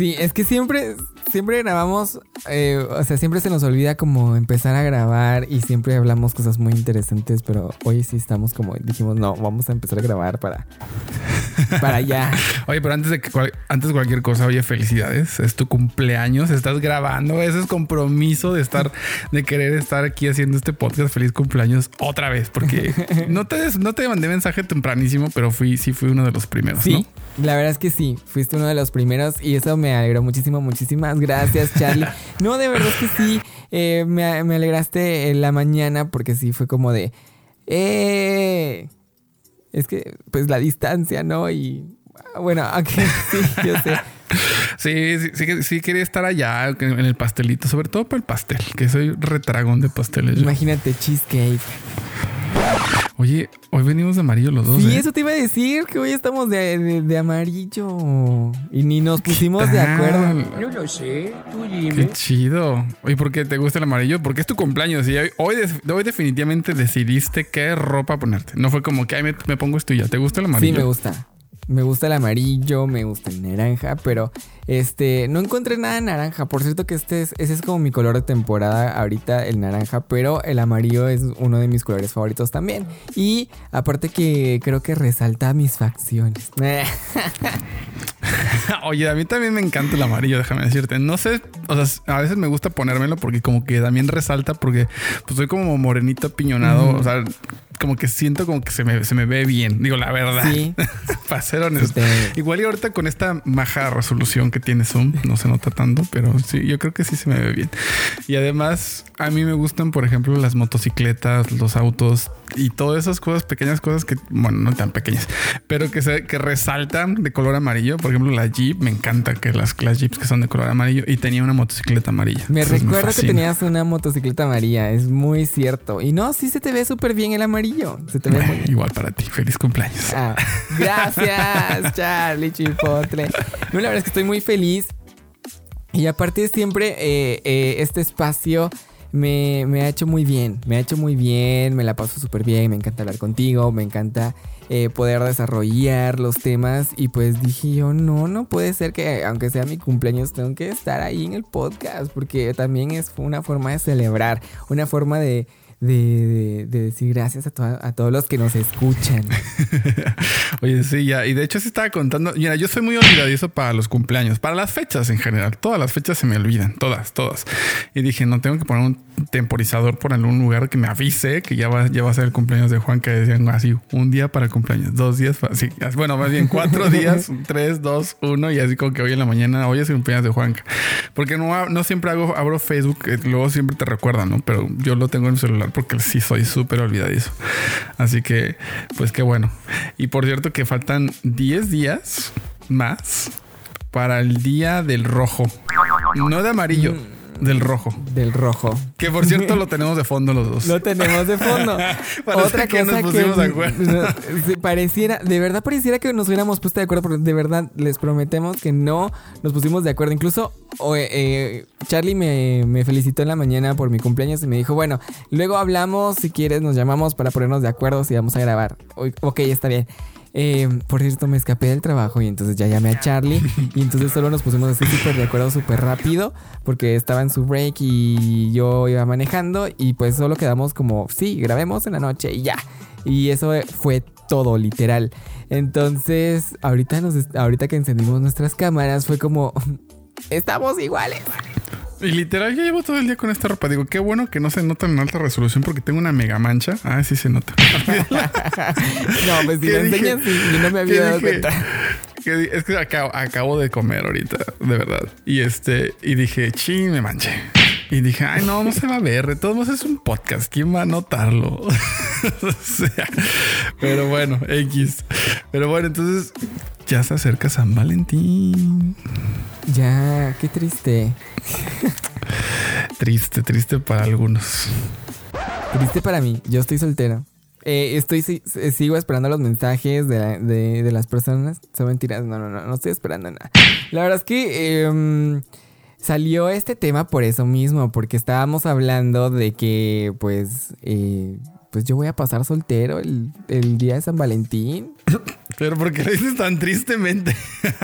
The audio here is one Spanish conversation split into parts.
Sí, es que siempre, siempre grabamos, eh, o sea, siempre se nos olvida como empezar a grabar y siempre hablamos cosas muy interesantes, pero hoy sí estamos como dijimos, no, vamos a empezar a grabar para, para allá. Oye, pero antes de que antes de cualquier cosa, oye, felicidades, es tu cumpleaños, estás grabando, ese es compromiso de estar, de querer estar aquí haciendo este podcast. Feliz cumpleaños otra vez, porque no te, no te mandé mensaje tempranísimo, pero fui, sí fui uno de los primeros, sí, La verdad es que sí, fuiste uno de los primeros y eso me alegró muchísimo, muchísimas gracias, Charlie. no, de verdad es que sí, eh, me, me, alegraste en la mañana porque sí fue como de, eh, es que pues la distancia, ¿no? Y bueno, aunque sí, yo sé. Sí, sí, sí, quería estar allá en el pastelito, sobre todo para el pastel, que soy retragón de pasteles. Imagínate cheesecake. Oye, hoy venimos de amarillo los dos. Sí, ¿eh? eso te iba a decir, que hoy estamos de, amarillo. Y ni nos pusimos de acuerdo. No lo sé, tú dime. Qué chido. Oye, ¿por qué te gusta el amarillo? Porque es tu cumpleaños y hoy, hoy, definitivamente decidiste qué ropa ponerte. No fue como que Ay, me, me pongo esto y ya. ¿Te gusta el amarillo? Sí, me gusta. Me gusta el amarillo, me gusta el naranja, pero este, no encontré nada de naranja. Por cierto que este es, ese es como mi color de temporada ahorita, el naranja, pero el amarillo es uno de mis colores favoritos también. Y aparte que creo que resalta mis facciones. Oye, a mí también me encanta el amarillo, déjame decirte. No sé, o sea, a veces me gusta ponérmelo porque como que también resalta porque pues soy como morenito piñonado, o sea, como que siento como que se me, se me ve bien. Digo, la verdad. Sí. Para ser honesto. Igual y ahorita con esta maja resolución que tiene Zoom, no se nota tanto, pero sí, yo creo que sí se me ve bien. Y además, a mí me gustan, por ejemplo, las motocicletas, los autos y todas esas cosas, pequeñas cosas que, bueno, no tan pequeñas, pero que, se, que resaltan de color amarillo. Por ejemplo, la Jeep, me encanta que las, las Jeeps que son de color amarillo y tenía una motocicleta amarilla. Me recuerdo que tenías una motocicleta amarilla, es muy cierto. Y no, sí se te ve súper bien el amarillo. Igual para ti. Feliz cumpleaños. Ah, gracias, Charlie Chipotle. No, la verdad es que estoy muy feliz. Y aparte siempre eh, eh, este espacio me, ha hecho muy bien. Me ha hecho muy bien. Me la paso súper bien. Me encanta hablar contigo. Me encanta eh, poder desarrollar los temas. Y pues dije yo, no, no puede ser que aunque sea mi cumpleaños tengo que estar ahí en el podcast. Porque también es una forma de celebrar. Una forma de de, decir gracias a, a, todos los que nos escuchan. Oye, sí, ya. Y de hecho se estaba contando. Mira, yo soy muy olvidadizo para los cumpleaños, para las fechas en general. Todas las fechas se me olvidan, todas, todas. Y dije, no tengo que poner un temporizador por algún lugar que me avise que ya va, ya va a ser el cumpleaños de Juan, que decían así, un día para el cumpleaños, dos días, para, sí, bueno, más bien cuatro días, tres, dos, uno, y así como que hoy en la mañana, hoy es el cumpleaños de Juan. Porque no, no siempre hago, abro Facebook, eh, luego siempre te recuerdan, ¿no? Pero yo lo tengo en el celular porque sí soy súper olvidadizo. Así que, pues qué bueno. Y por cierto que faltan 10 días más para el día del rojo. No de amarillo. Mm. Del rojo. Del rojo. Que por cierto lo tenemos de fondo los dos. Lo tenemos de fondo. Otra que cosa nos pusimos de acuerdo. pareciera, de verdad pareciera que nos hubiéramos puesto de acuerdo, porque de verdad les prometemos que no nos pusimos de acuerdo. Incluso eh, Charlie me, me, felicitó en la mañana por mi cumpleaños y me dijo, bueno, luego hablamos, si quieres nos llamamos para ponernos de acuerdo si vamos a grabar. Ok, está bien. Eh, por cierto, me escapé del trabajo y entonces ya llamé a Charlie y entonces solo nos pusimos así súper de acuerdo súper rápido porque estaba en su break y yo iba manejando y pues solo quedamos como, sí, grabemos en la noche y ya. Y eso fue todo, literal. Entonces, ahorita, nos, ahorita que encendimos nuestras cámaras fue como, estamos iguales. Y literal, yo llevo todo el día con esta ropa. Digo, qué bueno que no se nota en alta resolución porque tengo una mega mancha. Ah, sí se nota. no, pues si lo enseñas y no me había dado cuenta. es que acabo, de comer ahorita, de verdad. Y este, y dije, ching, me manché. Y dije, ay, no, no se va a ver. De todos modos es un podcast. ¿Quién va a notarlo? o sea, pero bueno, X. Pero bueno, entonces ya se acerca San Valentín. Ya, qué triste. triste, triste para algunos. Triste para mí. Yo estoy soltero. Eh, estoy sigo esperando los mensajes de, las personas. Son mentiras. No, no, no, no estoy esperando nada. La verdad es que em, salió este tema por eso mismo, porque estábamos hablando de que, pues, eh, pues yo voy a pasar soltero el, el día de San Valentín. Pero ¿por qué lo dices tan tristemente?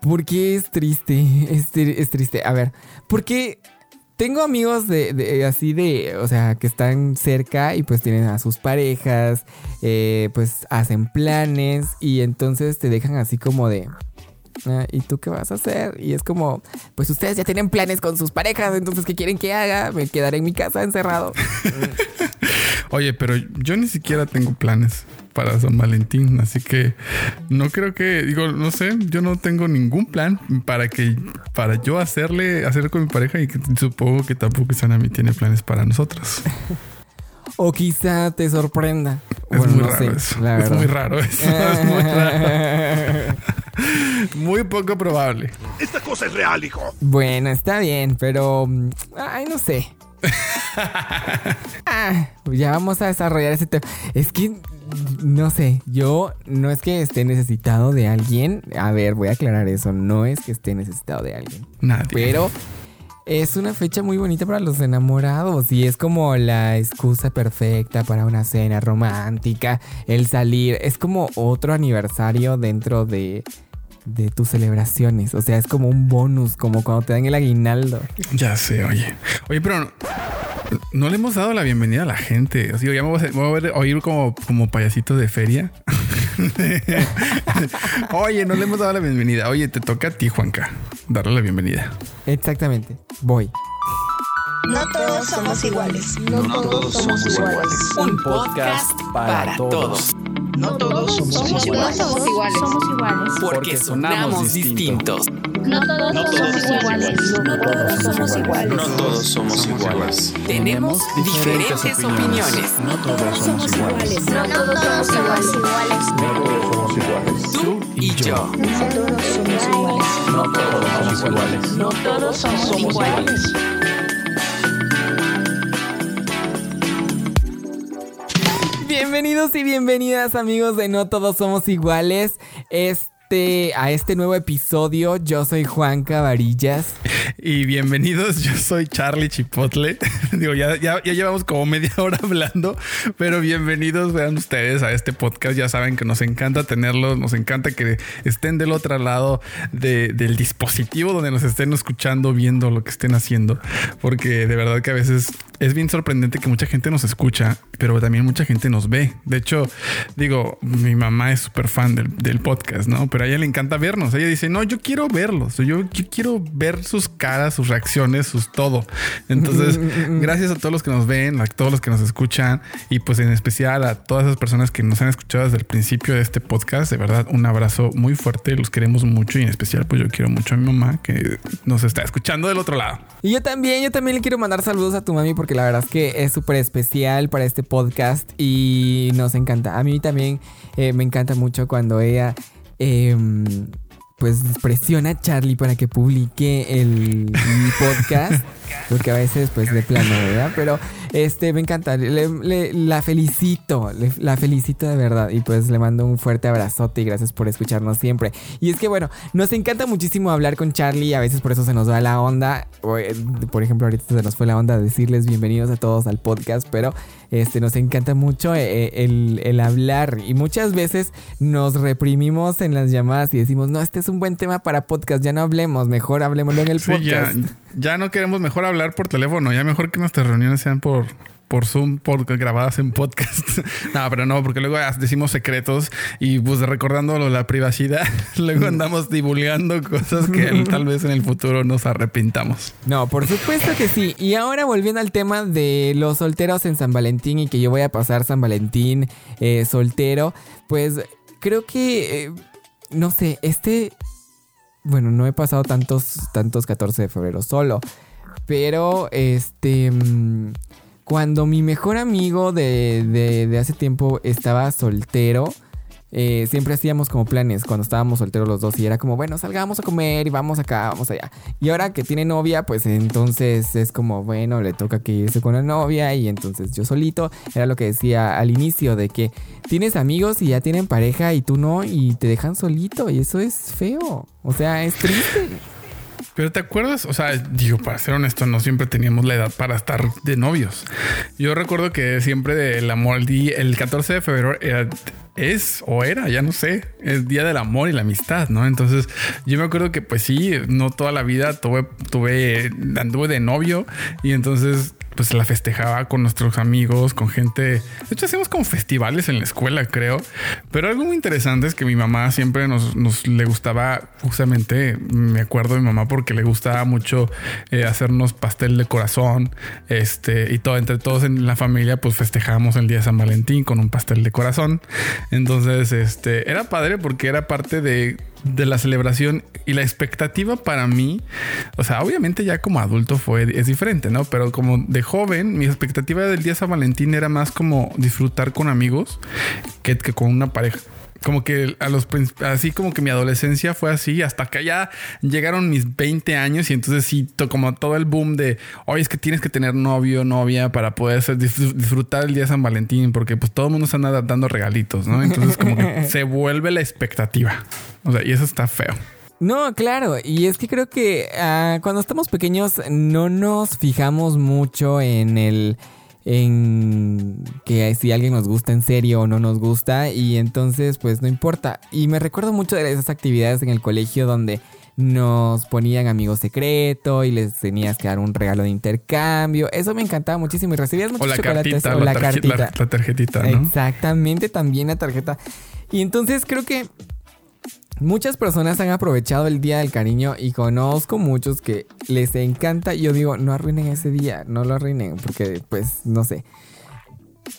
¿Por qué es triste? Es, es triste. A ver, porque tengo amigos de, así de, o sea, que están cerca y pues tienen a sus parejas, eh, pues hacen planes y entonces te dejan así como de, ¿y tú qué vas a hacer? Y es como, pues ustedes ya tienen planes con sus parejas, entonces ¿qué quieren que haga? Me quedaré en mi casa encerrado. Oye, pero yo ni siquiera tengo planes para San Valentín, así que no creo que, digo, no sé, yo no tengo ningún plan para que, para yo hacerle, hacer con mi pareja y que supongo que tampoco Sanami tiene planes para nosotros. o quizá te sorprenda. Es muy raro eso. es muy raro eso. es muy raro. Muy poco probable. Esta cosa es real, hijo. Bueno, está bien, pero. Ay, no sé. ah, ya vamos a desarrollar ese tema. Es que no sé, yo no es que esté necesitado de alguien. A ver, voy a aclarar eso. No es que esté necesitado de alguien. Nadie. Pero es una fecha muy bonita para los enamorados y es como la excusa perfecta para una cena romántica, el salir. Es como otro aniversario dentro de de tus celebraciones. O sea, es como un bonus, como cuando te dan el aguinaldo. Ya sé, oye. Oye, pero no, le hemos dado la bienvenida a la gente. O sea, ya me voy a, oír como, como payasito de feria. Oye, no le hemos dado la bienvenida. Oye, te toca a ti, Juanca, darle la bienvenida. Exactamente. Voy. No todos somos iguales. No, todos somos iguales. Un podcast para todos. No todos somos iguales. somos iguales. Porque sonamos distintos. No todos somos iguales. No todos somos iguales. No todos somos iguales. Tenemos diferentes opiniones. No todos somos iguales. No todos somos iguales. No todos somos iguales. Tú y yo. No todos somos iguales. No todos somos iguales. No todos somos iguales. Bienvenidos y bienvenidas amigos de No Todos Somos Iguales. Este, a este nuevo episodio. Yo soy Juan Cavarillas. Y bienvenidos, yo soy Charlie Chipotle. Digo, ya, ya, llevamos como media hora hablando, pero bienvenidos vean ustedes a este podcast. Ya saben que nos encanta tenerlos, nos encanta que estén del otro lado del dispositivo donde nos estén escuchando, viendo lo que estén haciendo, porque de verdad que a veces es bien sorprendente que mucha gente nos escucha, pero también mucha gente nos ve. De hecho, digo, mi mamá es súper fan del, podcast, ¿no? Pero a ella le encanta vernos. Ella dice, no, yo quiero verlos. Yo, quiero ver sus caras, sus reacciones, sus todo. Entonces, gracias a todos los que nos ven, a todos los que nos escuchan y pues en especial a todas esas personas que nos han escuchado desde el principio de este podcast. De verdad, un abrazo muy fuerte. Los queremos mucho y en especial pues yo quiero mucho a mi mamá que nos está escuchando del otro lado. Y yo también, yo también le quiero mandar saludos a tu mami porque la verdad es que es súper especial para este podcast y nos encanta. A mí también eh, me encanta mucho cuando ella... Em, pues presiona a Charlie para que publique el podcast. Porque a veces, pues, de plano, ¿verdad? Pero este, me encanta. la felicito. la felicito de verdad. Y pues le mando un fuerte abrazote y gracias por escucharnos siempre. Y es que, bueno, nos encanta muchísimo hablar con Charlie. A veces por eso se nos va la onda. Eh, por ejemplo, ahorita se nos fue la onda decirles bienvenidos a todos al podcast. Pero este, nos encanta mucho eh, eh, el, el hablar. Y muchas veces nos reprimimos en las llamadas y decimos, no, este es un buen tema para podcast. Ya no hablemos. Mejor hablemoslo en el podcast. Ya, ya no queremos mejor hablar por teléfono. Ya mejor que nuestras reuniones sean por por Zoom, por, grabadas en podcast. no, pero no, porque luego decimos secretos y pues recordando la privacidad, luego andamos divulgando cosas que tal vez en el futuro nos arrepintamos. No, por supuesto que sí. Y ahora volviendo al tema de los solteros en San Valentín y que yo voy a pasar San Valentín eh, soltero, pues creo que, eh, no sé, este, bueno, no he pasado tantos, tantos 14 de febrero solo, pero este... Mm, cuando mi mejor amigo de, hace tiempo estaba soltero, eh, siempre hacíamos como planes cuando estábamos solteros los dos y era como, bueno, salgamos a comer y vamos acá, vamos allá. Y ahora que tiene novia, pues entonces es como, bueno, le toca que irse con la novia y entonces yo solito, era lo que decía al inicio de que tienes amigos y ya tienen pareja y tú no y te dejan solito y eso es feo, o sea, es triste. Pero te acuerdas, o sea, digo, para ser honesto, no siempre teníamos la edad para estar de novios. Yo recuerdo que siempre el amor, el, día, el 14 de febrero es o era, ya no sé, el día del amor y la amistad, ¿no? Entonces yo me acuerdo que pues sí, no toda la vida tuve, tuve, anduve de novio y entonces pues la festejaba con nuestros amigos, con gente. De hecho, hacíamos como festivales en la escuela, creo. Pero algo muy interesante es que mi mamá siempre nos, le gustaba, justamente, me acuerdo de mi mamá porque le gustaba mucho eh, hacernos pastel de corazón. Este, y todo, entre todos en la familia, pues festejábamos el día San Valentín con un pastel de corazón. Entonces, este, era padre porque era parte de de la celebración y la expectativa para mí, o sea, obviamente ya como adulto fue, es diferente, ¿no? Pero como de joven, mi expectativa del día San Valentín era más como disfrutar con amigos que, que con una pareja como que a los así como que mi adolescencia fue así hasta que ya llegaron mis 20 años y entonces sí como todo el boom de hoy es que tienes que tener novio novia para poder disfrutar el día de San Valentín porque pues todo el mundo está dando regalitos no entonces como que se vuelve la expectativa. O sea y eso está feo. No, claro, y es que creo que ah, cuando estamos pequeños no nos fijamos mucho en el en que si alguien nos gusta en serio o no nos gusta y entonces pues no importa. Y me recuerdo mucho de esas actividades en el colegio donde nos ponían amigos secreto y les tenías que dar un regalo de intercambio. Eso me encantaba muchísimo y recibías muchos chocolates o la, cartita. La, tarjetita, Exactamente, también la tarjeta. Y entonces creo que Muchas personas han aprovechado el Día del Cariño y conozco muchos que les encanta. Yo digo, no arruinen ese día, no lo arruinen, porque pues no sé.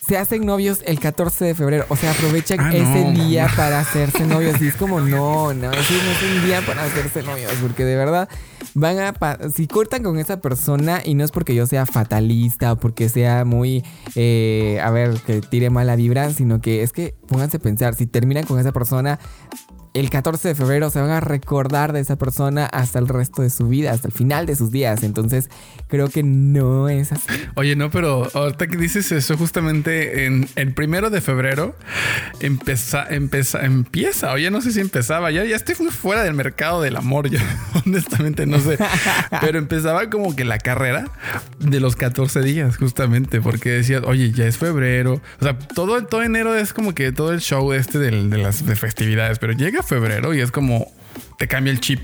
Se hacen novios el 14 de febrero, o sea, aprovechan ah, ese día para hacerse novios. Y es como, no, no, ese no es un día para hacerse novios, porque de verdad van a. Si cortan con esa persona, y no es porque yo sea fatalista o porque sea muy. Eh, a ver, que tire mala vibra, sino que es que pónganse a pensar, si terminan con esa persona, el 14 de febrero se van a recordar de esa persona hasta el resto de su vida, hasta el final de sus días. Entonces, creo que no es así. Oye, no, pero ahorita que dices eso, justamente en el primero de febrero empieza, empieza, empieza, oye, no sé si empezaba, ya, ya estoy fuera del mercado del amor, yo honestamente no sé, pero empezaba como que la carrera de los 14 días, justamente, porque decía, oye, ya es febrero, o sea, todo, todo enero es como que todo el show este de, las festividades, pero llega febrero y es como te cambia el chip.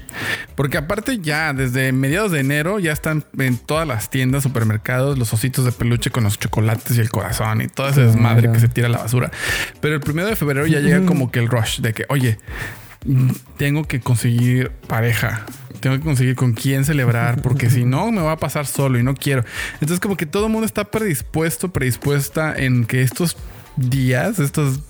Porque aparte ya desde mediados de enero ya están en todas las tiendas, supermercados, los ositos de peluche con los chocolates y el corazón y toda esa desmadre que se tira a la basura. Pero el primero de febrero ya llega como que el rush de que, oye, tengo que conseguir pareja. Tengo que conseguir con quién celebrar, porque si no me va a pasar solo y no quiero. Entonces, como que todo el mundo está predispuesto, predispuesta en que estos días, estos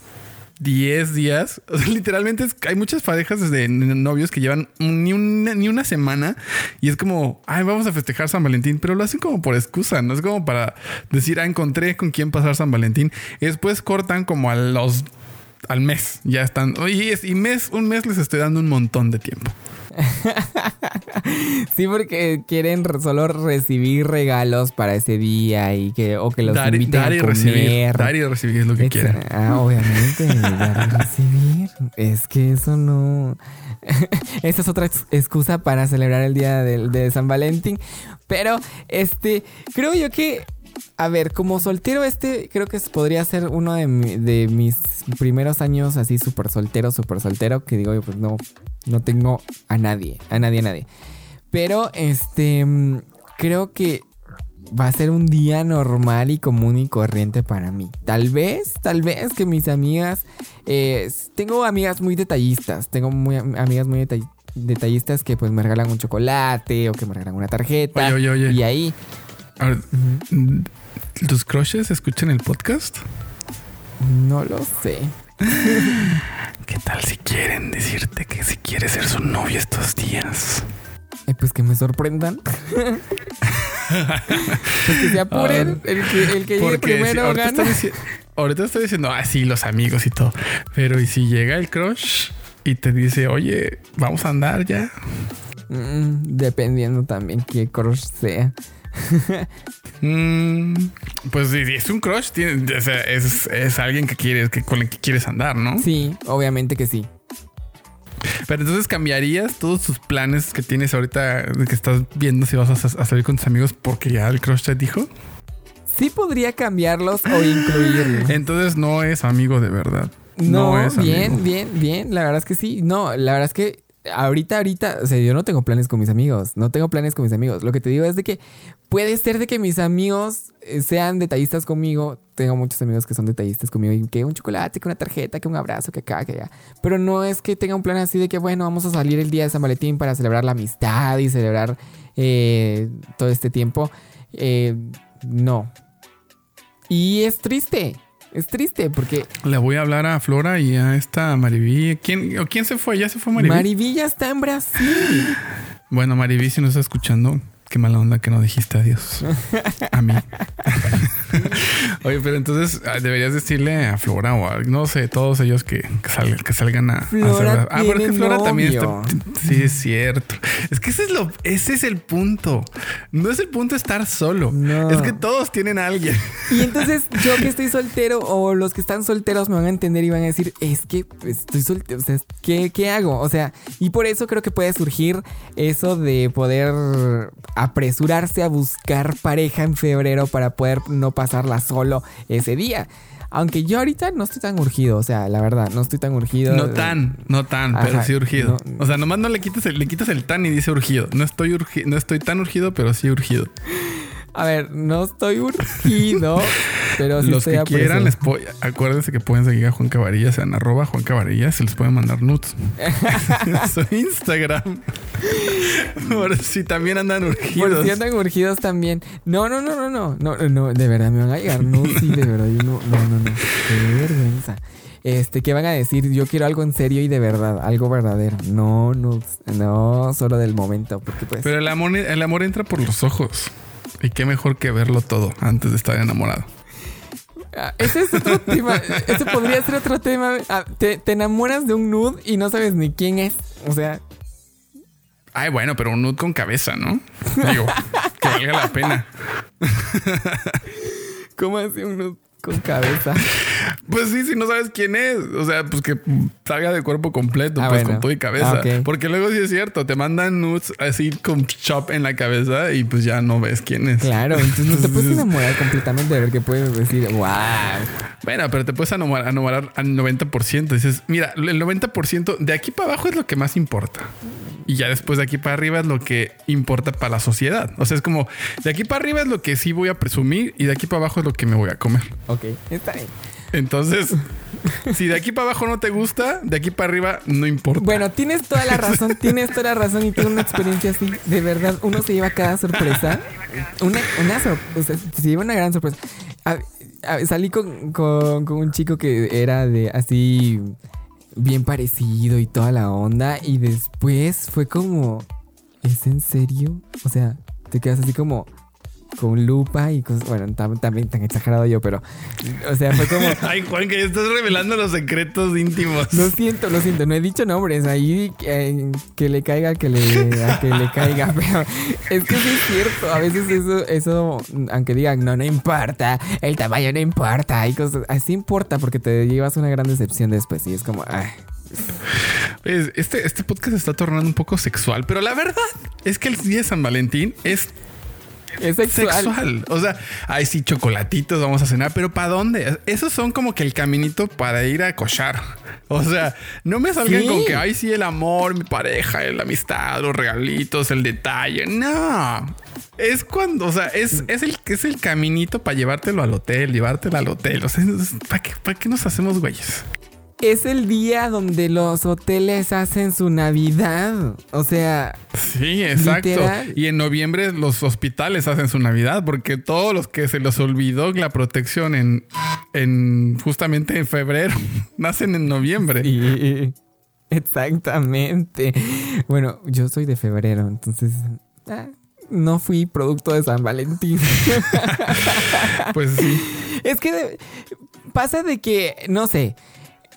10 días. O sea, literalmente hay muchas parejas desde novios que llevan ni una, ni una semana y es como, ay, vamos a festejar San Valentín, pero lo hacen como por excusa, no es como para decir, ah, encontré con quién pasar San Valentín. Y después cortan como a los al mes, ya están. Y, y mes, un mes les estoy dando un montón de tiempo. sí, porque quieren solo recibir regalos para ese día y que, o que los inviten a comer. Recibir, dar y recibir es lo que quieren. Ah, obviamente, dar y recibir. Es que eso no... Esa es otra excusa para celebrar el día de, de San Valentín. Pero, este, creo yo que a ver, como soltero este creo que podría ser uno de, de mis primeros años así súper soltero, súper soltero, que digo, pues no, no tengo a nadie, a nadie, a nadie. Pero este, creo que va a ser un día normal y común y corriente para mí. Tal vez, tal vez que mis amigas, eh, tengo amigas muy detallistas, tengo muy, amigas muy detallistas que pues me regalan un chocolate o que me regalan una tarjeta. Oye, oye, oye. Y ahí... ¿Tus crushes escuchan el podcast? No lo sé. ¿Qué tal si quieren decirte que si quieres ser su novia estos días? Eh, pues que me sorprendan. pues que se apuren. el que, el que llegue primero ahorita gana. ahorita estoy diciendo, ah, sí, los amigos y todo. Pero ¿y si llega el crush y te dice, oye, vamos a andar ya? Mm, dependiendo también qué crush sea. Mm, pues si es un crush, es, alguien que quieres, que con el que quieres andar, ¿no? Sí, obviamente que sí. Pero entonces cambiarías todos tus planes que tienes ahorita, que estás viendo si vas a, a salir con tus amigos porque ya el crush te dijo. Sí podría cambiarlos o incluirlos. Entonces no es amigo de verdad. No, es bien, bien, bien. La verdad es que sí. No, la verdad es que ahorita, ahorita, o sea, yo no tengo planes con mis amigos. No tengo planes con mis amigos. Lo que te digo es de que puede ser de que mis amigos eh, sean detallistas conmigo. Tengo muchos amigos que son detallistas conmigo y que un chocolate, que una tarjeta, que un abrazo, que acá, que allá. Pero no es que tenga un plan así de que, bueno, vamos a salir el día de San Valentín para celebrar la amistad y celebrar eh, todo este tiempo. Eh, no. Y es triste. Es triste porque. Le voy a hablar a Flora y a esta Mariví. ¿Quién, ¿Quién se fue? ¿Ya se fue Mariví? Mariví ya está en Brasil. Bueno, Mariví, si nos está escuchando, Qué mala onda que no dijiste adiós a mí. Oye, pero entonces ah, deberías decirle a Flora o a, no sé, todos ellos que, que, salgan a, Flora Ah, porque Flora también está. Sí, es cierto. Es que ese es lo, ese es el punto. No es el punto estar solo. Es que todos tienen a alguien. Y entonces yo que estoy soltero o los que están solteros me van a entender y van a decir, es que estoy soltero. O sea, ¿qué, ¿qué hago? O sea, y por eso creo que puede surgir eso de poder apresurarse a buscar pareja en febrero para poder no pasarla solo ese día. Aunque yo ahorita no estoy tan urgido, o sea, la verdad, no estoy tan urgido. No tan, no tan, pero sí urgido. o sea, nomás no le quitas el, le quitas el tan y dice urgido. No estoy urgido, no estoy tan urgido, pero sí urgido. A ver, no estoy urgido, pero si Los que quieran, les acuérdense que pueden seguir a Juan Cabarillas en arroba Juan Cabarillas se les pueden mandar nudes. Su Instagram. Por si también andan urgidos. Por si andan urgidos también. No, no, no, no, no. No, no, de verdad me van a llegar nudes y de verdad yo no, no, no, no. Qué vergüenza. Este, ¿qué van a decir? Yo quiero algo en serio y de verdad, algo verdadero. No, no, no solo del momento, porque pues. Pero el amor, el amor entra por los ojos. Y qué mejor que verlo todo antes de estar enamorado. Ah, ese es otro tema. Ese podría ser otro tema. Ah, te, enamoras de un nude y no sabes ni quién es. O sea. Ay, bueno, pero un nude con cabeza, ¿no? Digo, que valga la pena. ¿Cómo hace un nude con cabeza. Pues sí, si no sabes quién es. O sea, pues que salga de cuerpo completo, ah, pues con todo y cabeza. Ah, Porque luego sí es cierto, te mandan nudes así con chop en la cabeza y pues ya no ves quién es. Claro, entonces no te puedes enamorar completamente de ver que puedes decir, wow. Bueno, pero te puedes enamorar, enamorar al 90%. Dices, mira, el 90% de aquí para abajo es lo que más importa. Y ya después de aquí para arriba es lo que importa para la sociedad. O sea, es como de aquí para arriba es lo que sí voy a presumir y de aquí para abajo es lo que me voy a comer. Ok, está bien. Entonces, si de aquí para abajo no te gusta, de aquí para arriba no importa. Bueno, tienes toda la razón, tienes toda la razón y tengo una experiencia así. De verdad, uno se lleva cada sorpresa. Una, una sorpresa, se lleva una gran sorpresa. salí con, con, con un chico que era de así bien parecido y toda la onda. Y después fue como, ¿es en serio? O sea, te quedas así como, con lupa y cosas. Bueno, también tan exagerado yo, pero. O sea, fue como. Ay, Juan, que estás revelando los secretos íntimos. Lo siento, lo siento. No he dicho nombres. Ahí eh, que le caiga, que le, que le caiga. Pero es que sí es cierto. A veces eso, eso, aunque digan, no, no importa. El tamaño no importa. Hay cosas. Así importa porque te llevas una gran decepción después. Y es como. Ay. Este, este podcast está tornando un poco sexual, pero la verdad es que el día de San Valentín es es sexual. O sea, ay, sí, chocolatitos, vamos a cenar, pero ¿para dónde? Esos son como que el caminito para ir a cochar. O sea, no me salgan con que, ay, sí, el amor, mi pareja, la amistad, los regalitos, el detalle. No. Es cuando, o sea, es, es, el, es el caminito para llevártelo al hotel, llevártelo al hotel. O sea, ¿para qué, ¿para qué nos hacemos güeyes? Es el día donde los hoteles hacen su Navidad. O sea. Sí, exacto. Y en noviembre los hospitales hacen su Navidad porque todos los que se les olvidó la protección en, en justamente en febrero nacen en noviembre. Sí, exactamente. Bueno, yo soy de febrero, entonces. Ah, no fui producto de San Valentín. pues sí. Es que pasa de que, no sé,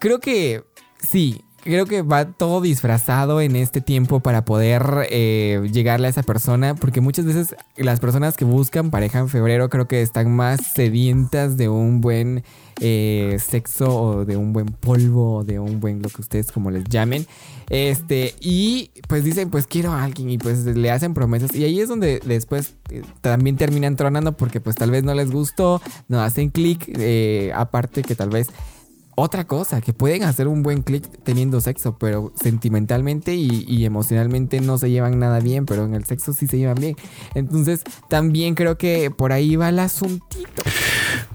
creo que sí, creo que va todo disfrazado en este tiempo para poder eh, llegarle a esa persona, porque muchas veces las personas que buscan pareja en febrero creo que están más sedientas de un buen eh, sexo o de un buen polvo o de un buen lo que ustedes como les llamen. Este, y pues dicen, pues quiero a alguien y pues le hacen promesas y ahí es donde después eh, también terminan tronando porque pues tal vez no les gustó, no hacen clic, aparte que tal vez otra cosa, que pueden hacer un buen clic teniendo sexo, pero sentimentalmente y, emocionalmente no se llevan nada bien, pero en el sexo sí se llevan bien. Entonces, también creo que por ahí va el asuntito.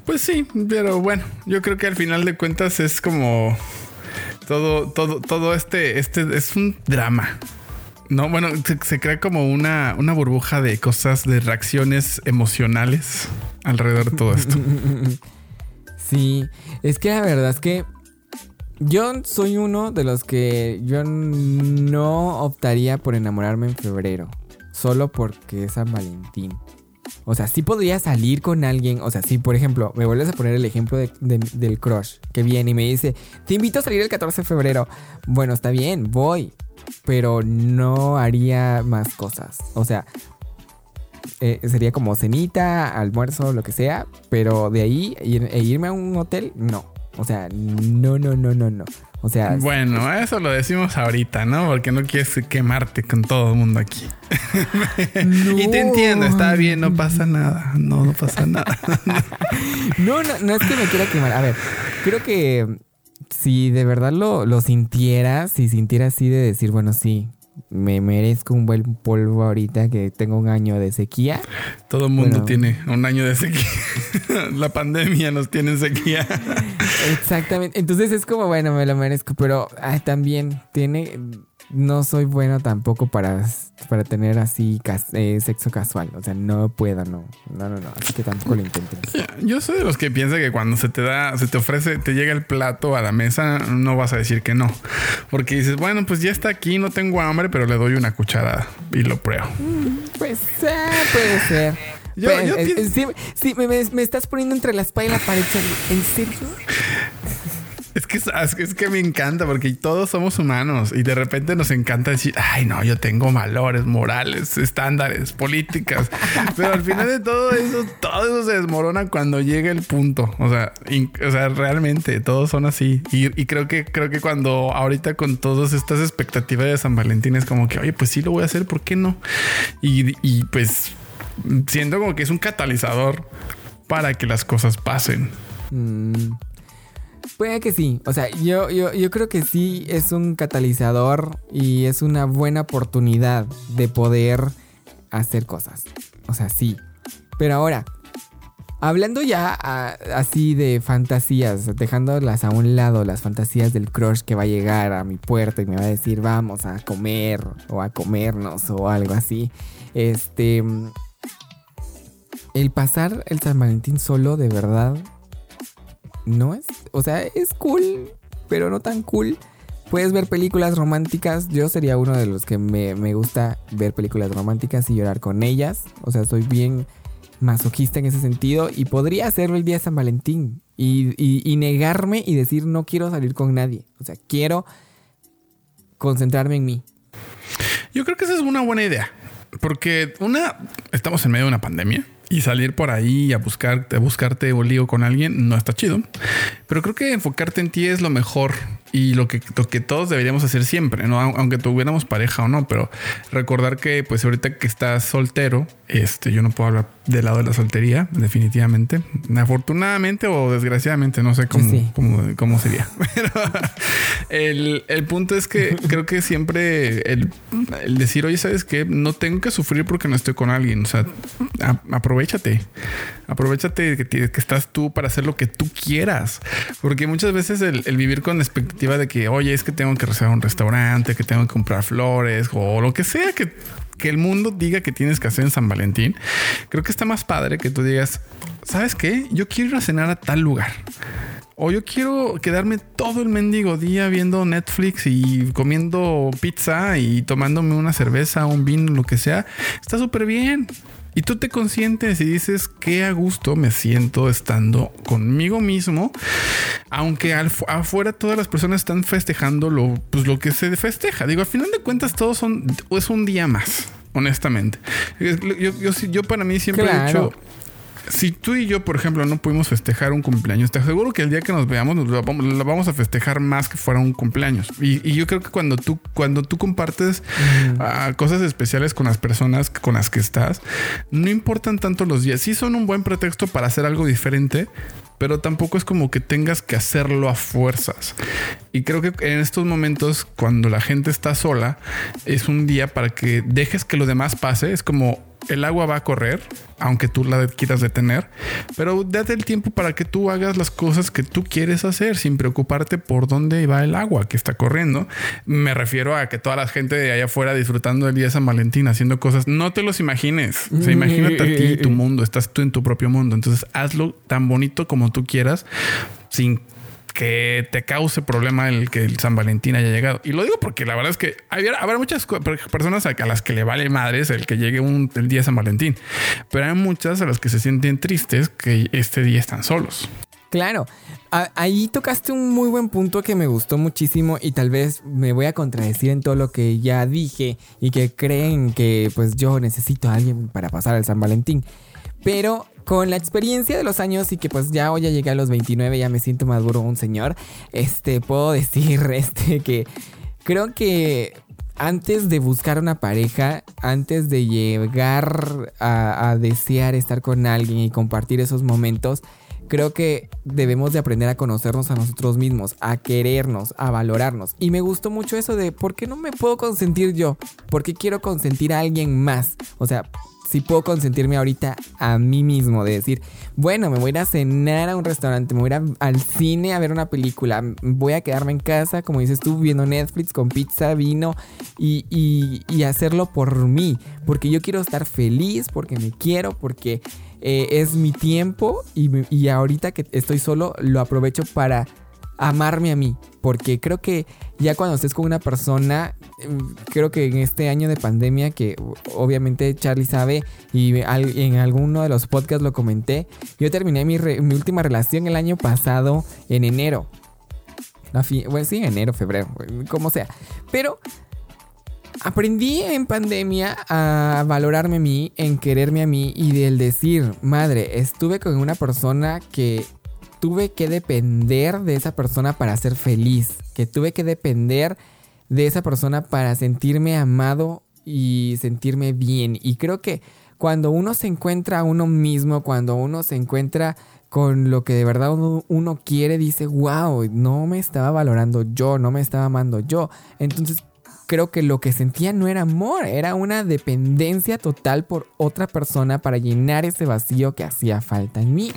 Pues sí, pero bueno, yo creo que al final de cuentas es como todo, todo, todo este, este es un drama. No, bueno, se, crea como una, una burbuja de cosas, de reacciones emocionales alrededor de todo esto. Sí, es que la verdad es que yo soy uno de los que yo no optaría por enamorarme en febrero, solo porque es San Valentín. O sea, sí podría salir con alguien. O sea, sí, por ejemplo, me vuelves a poner el ejemplo del crush que viene y me dice: Te invito a salir el 14 de febrero. Bueno, está bien, voy. Pero no haría más cosas. O sea, eh, sería como cenita, almuerzo, lo que sea, pero de ahí e irme a un hotel, no. O sea, no, no, no, no, no. O sea, bueno, eso lo decimos ahorita, ¿no? Porque no quieres quemarte con todo el mundo aquí. y te entiendo, está bien, no pasa nada. No, no pasa nada. no, no, no es que me quiera quemar. A ver, creo que si de verdad lo, lo sintiera, si sintiera así de decir, bueno, sí, me merezco un buen polvo ahorita que tengo un año de sequía. Todo el mundo tiene un año de sequía. La pandemia nos tiene en sequía. Exactamente. Entonces es como, bueno, me lo merezco, pero también tiene no soy bueno tampoco para, para tener así eh, sexo casual. O sea, no puedo, no. No, no, no. Así que tampoco lo intento. Yo soy de los que piensa que cuando se te da, se te ofrece, te llega el plato a la mesa, no vas a decir que no. Porque dices, bueno, pues ya está aquí, no tengo hambre, pero le doy una cucharada y lo pruebo. Mm, pues eh, puede ser. Yo, pues, eh, sí, me, me, estás poniendo entre la espalda y la pared. ¿En serio? Es que, es que me encanta porque todos somos humanos y de repente nos encanta decir, ay no, yo tengo valores morales, estándares, políticas. Pero al final de todo eso, todo eso se desmorona cuando llega el punto. O sea, o sea realmente todos son así. Y, creo que creo que cuando ahorita con todas estas expectativas de San Valentín es como que, oye, pues sí lo voy a hacer, ¿por qué no? Y, pues siento como que es un catalizador para que las cosas pasen. Mm. Puede que sí. O sea, yo, yo, yo creo que sí es un catalizador y es una buena oportunidad de poder hacer cosas. O sea, sí. Pero ahora, hablando ya así de fantasías, dejándolas a un lado, las fantasías del crush que va a llegar a mi puerta y me va a decir vamos a comer o a comernos o algo así. Este. El pasar el San Valentín solo, de verdad, no es, o sea, es cool, pero no tan cool. Puedes ver películas románticas. Yo sería uno de los que me, gusta ver películas románticas y llorar con ellas. O sea, soy bien masoquista en ese sentido y podría hacerlo el día de San Valentín y, y, negarme y decir no quiero salir con nadie. O sea, quiero concentrarme en mí. Yo creo que esa es una buena idea. Porque una, estamos en medio de una pandemia y salir por ahí a buscarte, a buscarte un lío con alguien no está chido. Pero creo que enfocarte en ti es lo mejor y lo que, lo que todos deberíamos hacer siempre, ¿no? Aunque tuviéramos pareja o no, pero recordar que pues ahorita que estás soltero, este, yo no puedo hablar del lado de la soltería, definitivamente. Afortunadamente o desgraciadamente, no sé cómo, cómo, sería. Pero el, el, punto es que creo que siempre el, el, decir, oye, ¿sabes qué? No tengo que sufrir porque no estoy con alguien. O sea, aprovechate. Aprovechate que, que, estás tú para hacer lo que tú quieras. Porque muchas veces el, vivir con expectativas de que, oye, es que tengo que reservar un restaurante, que tengo que comprar flores o lo que sea que, que el mundo diga que tienes que hacer en San Valentín, creo que está más padre que tú digas, ¿sabes qué? Yo quiero ir a cenar a tal lugar. O yo quiero quedarme todo el mendigo día viendo Netflix y comiendo pizza y tomándome una cerveza, un vino, lo que sea. Está súper bien. Y tú te consientes y dices qué a gusto me siento estando conmigo mismo, aunque afuera todas las personas están festejando lo, pues, lo que se festeja. Digo, al final de cuentas todos son, es un día más honestamente. Yo, yo, para mí siempre he dicho, si tú y yo, por ejemplo, no pudimos festejar un cumpleaños, te aseguro que el día que nos veamos lo vamos, a festejar más que fuera un cumpleaños. Y, yo creo que cuando tú, cuando tú compartes ah, cosas especiales con las personas con las que estás, no importan tanto los días. Sí son un buen pretexto para hacer algo diferente, pero tampoco es como que tengas que hacerlo a fuerzas. Y creo que en estos momentos, cuando la gente está sola, es un día para que dejes que lo demás pase. Es como el agua va a correr, aunque tú la quieras detener, pero date el tiempo para que tú hagas las cosas que tú quieres hacer sin preocuparte por dónde va el agua que está corriendo. Me refiero a que toda la gente de allá afuera disfrutando del día de San Valentín, haciendo cosas, no te los imagines. O sea, imagínate a ti y tu mundo, estás tú en tu propio mundo. Entonces hazlo tan bonito como tú quieras sin que te cause problema el que el San Valentín haya llegado. Y lo digo porque la verdad es que habrá muchas personas a las que le vale madres el que llegue un, el día de San Valentín, pero hay muchas a las que se sienten tristes que este día están solos. Claro, ahí tocaste un muy buen punto que me gustó muchísimo y tal vez me voy a contradecir en todo lo que ya dije y que creen que pues yo necesito a alguien para pasar el San Valentín. Pero con la experiencia de los años y que pues ya hoy ya llegué a los 29, ya me siento más duro un señor, este, puedo decir este, que creo que antes de buscar una pareja, antes de llegar a, a, desear estar con alguien y compartir esos momentos, creo que debemos de aprender a conocernos a nosotros mismos, a querernos, a valorarnos. Y me gustó mucho eso de, ¿por qué no me puedo consentir yo? ¿Por qué quiero consentir a alguien más? O sea, si puedo consentirme ahorita a mí mismo, de decir, bueno, me voy a ir a cenar a un restaurante, me voy a ir al cine a ver una película, voy a quedarme en casa, como dices tú, viendo Netflix con pizza, vino y, y, hacerlo por mí, porque yo quiero estar feliz, porque me quiero, porque eh, es mi tiempo y, y ahorita que estoy solo lo aprovecho para amarme a mí. Porque creo que ya cuando estés con una persona, em, creo que en este año de pandemia, que obviamente Charlie sabe y en alguno de los podcasts lo comenté, yo terminé mi, última relación el año pasado en enero. bueno, sí, enero, febrero, como sea. Pero aprendí en pandemia a valorarme a mí, en quererme a mí y del decir, madre, estuve con una persona que tuve que depender de esa persona para ser feliz, que tuve que depender de esa persona para sentirme amado y sentirme bien. Y creo que cuando uno se encuentra a uno mismo, cuando uno se encuentra con lo que de verdad uno, quiere, dice, wow, no me estaba valorando yo, no me estaba amando yo. Entonces creo que lo que sentía no era amor, era una dependencia total por otra persona para llenar ese vacío que hacía falta en mí.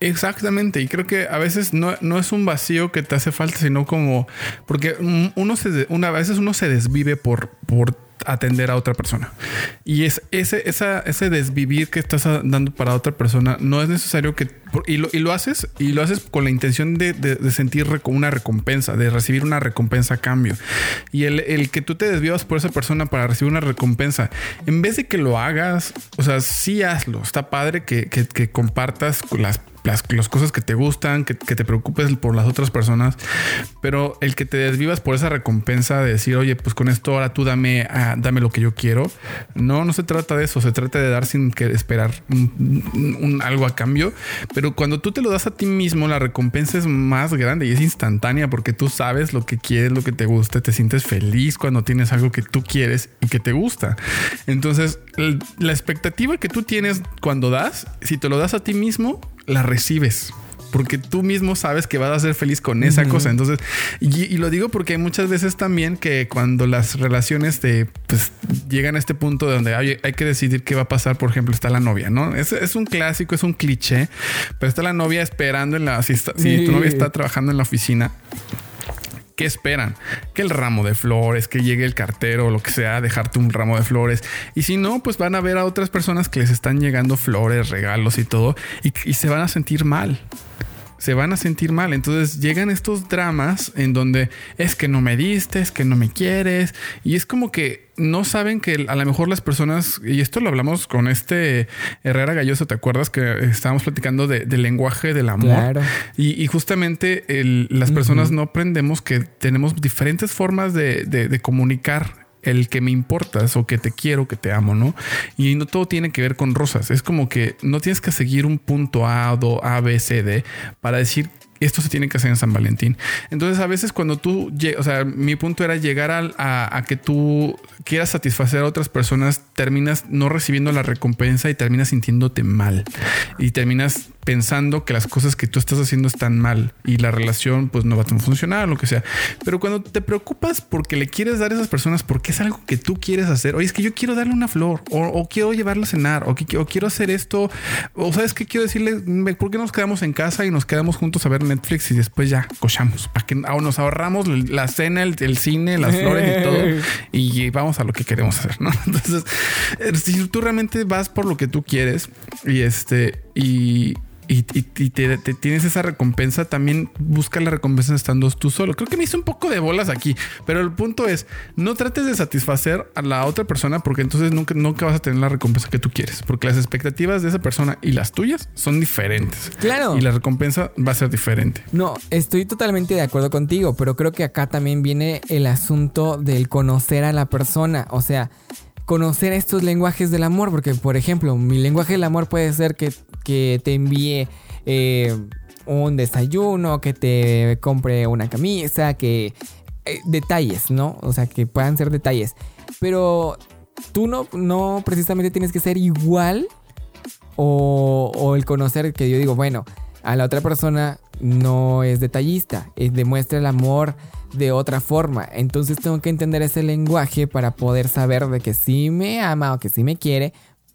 Exactamente, y creo que a veces no, no es un vacío que te hace falta, sino como porque uno se una, veces uno se desvive por, por atender a otra persona. Y es ese, esa, ese desvivir que estás dando para otra persona no es necesario que... Y lo, y lo haces y lo haces con la intención de, de, sentir una recompensa, de recibir una recompensa a cambio. Y el, el, que tú te desvivas por esa persona para recibir una recompensa, en vez de que lo hagas, o sea, sí hazlo. Está padre que, que compartas las las, cosas que te gustan, que, te preocupes por las otras personas, pero el que te desvivas por esa recompensa de decir, oye, pues con esto ahora tú dame, ah, dame lo que yo quiero. No, no se trata de eso, se trata de dar sin que esperar un, algo a cambio, pero cuando tú te lo das a ti mismo, la recompensa es más grande y es instantánea porque tú sabes lo que quieres, lo que te gusta, te sientes feliz cuando tienes algo que tú quieres y que te gusta. Entonces, la expectativa que tú tienes cuando das, si te lo das a ti mismo, la recibes porque tú mismo sabes que vas a ser feliz con esa cosa. Entonces, y, lo digo porque muchas veces también que cuando las relaciones de, pues, llegan a este punto donde hay, hay que decidir qué va a pasar, por ejemplo, está la novia, ¿no? Es, es un clásico, es un cliché, pero está la novia esperando en la, si, si tu novia está trabajando en la oficina ¿Qué esperan? Que el ramo de flores, que llegue el cartero o lo que sea, dejarte un ramo de flores. Y si no, pues van a ver a otras personas que les están llegando flores, regalos y todo, y, y se van a sentir mal se van a sentir mal. Entonces llegan estos dramas en donde es que no me diste, es que no me quieres. Y es como que no saben que a lo mejor las personas, y esto lo hablamos con este Herrera Galloso, ¿te acuerdas que estábamos platicando de, del lenguaje del amor? Claro. Y, y justamente el- las personas no aprendemos que tenemos diferentes formas de, de- de comunicar el que me importas o que te quiero, que te amo, ¿no? Y no todo tiene que ver con rosas. Es como que no tienes que seguir un punto A, do, A, B, C, D para decir esto se tiene que hacer en San Valentín. Entonces, a veces cuando tú, o sea, mi punto era llegar a, a que tú quieras satisfacer a otras personas, terminas no recibiendo la recompensa y terminas sintiéndote mal. Y terminas pensando que las cosas que tú estás haciendo están mal y la relación pues no va a funcionar, lo que sea. Pero cuando te preocupas porque le quieres dar a esas personas porque es algo que tú quieres hacer, oye, es que yo quiero darle una flor o, o quiero llevarla a cenar o, que- o quiero hacer esto o sabes qué quiero decirle, ¿por qué nos quedamos en casa y nos quedamos juntos a ver Netflix y después ya cochamos? Para que o nos ahorramos la cena, el, el cine, las flores y todo y vamos a lo que queremos hacer, ¿no? Entonces, eh, si tú realmente vas por lo que tú quieres y este y y, y- y te, te tienes esa recompensa, también busca la recompensa estando tú solo. Creo que me hice un poco de bolas aquí, pero el punto es, no trates de satisfacer a la otra persona porque entonces nunca, nunca vas a tener la recompensa que tú quieres, porque las expectativas de esa persona y las tuyas son diferentes. Claro. Y la recompensa va a ser diferente. No, estoy totalmente de acuerdo contigo, pero creo que acá también viene el asunto del conocer a la persona, o sea, conocer estos lenguajes del amor, porque por ejemplo, mi lenguaje del amor puede ser que, que te envíe eh, un desayuno, que te compre una camisa, que eh, detalles, ¿no? O sea, que puedan ser detalles, pero tú no, no precisamente tienes que ser igual o, o el conocer que yo digo, bueno, a la otra persona no es detallista, eh, demuestra el amor de otra forma. Entonces tengo que entender ese lenguaje para poder saber de que sí me ama o que sí me quiere,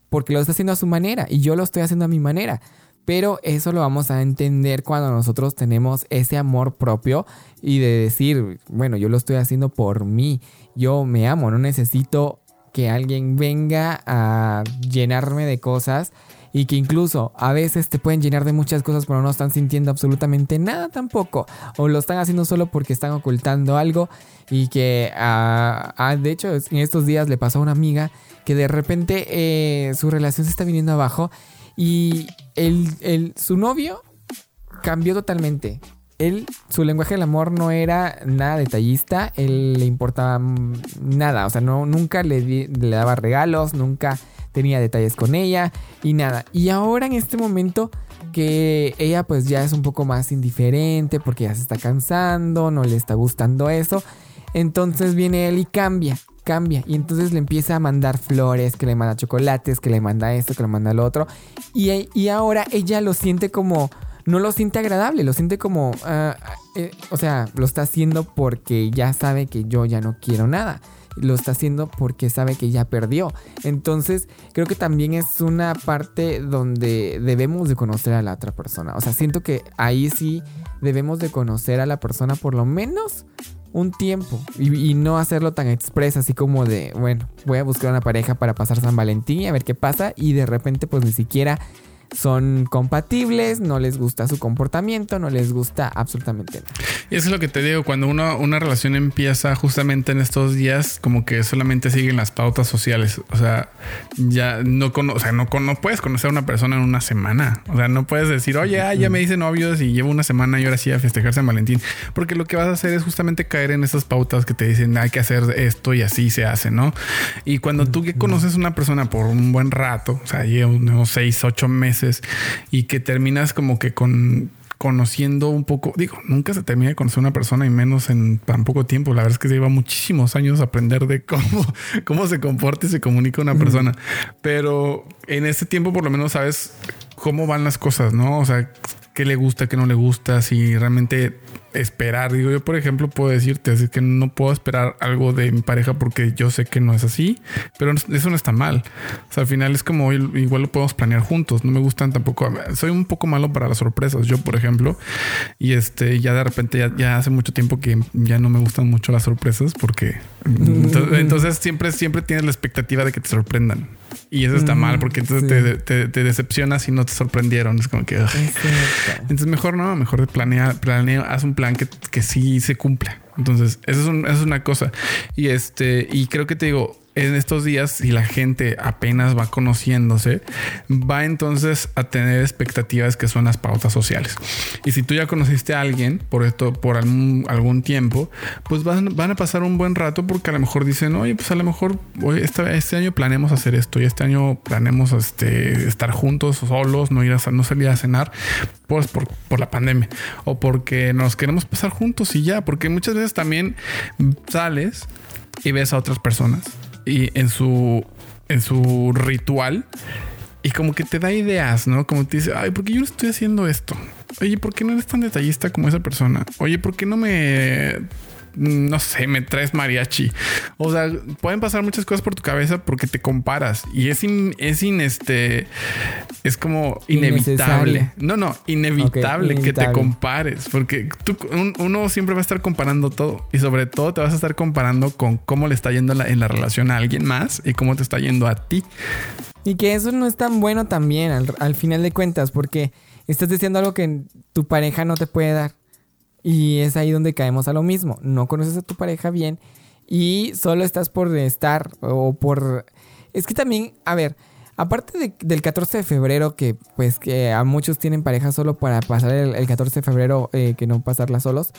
porque lo está haciendo a su manera y yo lo estoy haciendo a mi manera. Pero eso lo vamos a entender cuando nosotros tenemos ese amor propio y de decir, bueno, yo lo estoy haciendo por mí, yo me amo, no necesito que alguien venga a llenarme de cosas y que incluso a veces te pueden llenar de muchas cosas pero no están sintiendo absolutamente nada tampoco o lo están haciendo solo porque están ocultando algo y que ah, ah, de hecho en estos días le pasó a una amiga que de repente eh, su relación se está viniendo abajo y el, el- su novio cambió totalmente. Él, su lenguaje del amor no era nada detallista, él le importaba mm, nada, o sea, no, nunca le, le daba regalos, nunca tenía detalles con ella y nada. Y ahora en este momento que ella pues ya es un poco más indiferente porque ya se está cansando, no le está gustando eso, entonces viene él y cambia, cambia. Y entonces le empieza a mandar flores, que le manda chocolates, que le manda esto, que le manda lo otro. Y, y ahora ella lo siente como... No lo siente agradable, lo siente como... ah, eh, o sea, lo está haciendo porque ya sabe que yo ya no quiero nada. Lo está haciendo porque sabe que ya perdió. Entonces, creo que también es una parte donde debemos de conocer a la otra persona. O sea, siento que ahí sí debemos de conocer a la persona por lo menos un tiempo y, y no hacerlo tan express así como de, bueno, voy a buscar una pareja para pasar San Valentín y a ver qué pasa y de repente pues ni siquiera son compatibles, no les gusta su comportamiento, no les gusta absolutamente nada. Y eso es lo que te digo, cuando uno, una relación empieza justamente en estos días, como que solamente siguen las pautas sociales. O sea, ya no, cono o sea, no, con- no puedes conocer a una persona en una semana. O sea, no puedes decir, oye, ah, ya me hice novios y llevo una semana y ahora sí a festejar San Valentín. Porque lo que vas a hacer es justamente caer en esas pautas que te dicen, hay que hacer esto y así se hace, ¿no? Y cuando tú que conoces a una persona por un buen rato, o sea, lleva unos seis, ocho meses y que terminas como que con conociendo un poco, digo, nunca se termina de conocer una persona y menos en tan poco tiempo. La verdad es que lleva muchísimos años aprender de cómo, cómo se comporta y se comunica una persona. Pero en ese tiempo por lo menos sabes cómo van las cosas, ¿no? O sea, qué le gusta, qué no le gusta, si realmente esperar. Digo, yo por ejemplo puedo decirte así que no puedo esperar algo de mi pareja porque yo sé que no es así, pero eso no está mal. O sea, al final es como igual lo podemos planear juntos. No me gustan tampoco. Soy un poco malo para las sorpresas. Yo, por ejemplo, y este ya de repente ya, ya hace mucho tiempo que ya no me gustan mucho las sorpresas porque entonces, entonces siempre, siempre tienes la expectativa de que te sorprendan. Y eso está mal porque entonces Sí. te, te- te decepcionas y no te sorprendieron. Es como que. ugh. Entonces mejor no, mejor planea, planea, haz un plan que, que sí se cumpla. Entonces, eso es, un- eso es una cosa. Y este, y creo que te digo, en estos días, si la gente apenas va conociéndose, va entonces a tener expectativas que son las pautas sociales. Y si tú ya conociste a alguien por esto, por algún, tiempo, pues van, a pasar un buen rato porque a lo mejor dicen, oye, pues a lo mejor hoy, este, año planeamos hacer esto y este año planeamos este, estar juntos solos, no ir a no salir a cenar, pues por, por la pandemia o porque nos queremos pasar juntos y ya, porque muchas veces también sales y ves a otras personas y en su, en su ritual y como que te da ideas, ¿no? Como te dice, ay, ¿por qué yo no estoy haciendo esto? Oye, ¿por qué no eres tan detallista como esa persona? Oye, ¿por qué no me no sé, me traes mariachi. O sea, pueden pasar muchas cosas por tu cabeza porque te comparas y es es este es como inevitable. No, no, inevitable que te compares porque tú, uno siempre va a estar comparando todo y sobre todo te vas a estar comparando con cómo le está yendo en la relación a alguien más y cómo te está yendo a ti. Y que eso no es tan bueno también al, al final de cuentas porque estás diciendo algo que tu pareja no te puede dar. Y es ahí donde caemos a lo mismo. No conoces a tu pareja bien y solo estás por estar o por... Es que también, a ver, aparte del 14 de febrero, que pues que a muchos tienen pareja solo para pasar el, 14 de febrero, eh, que no pasarla solos.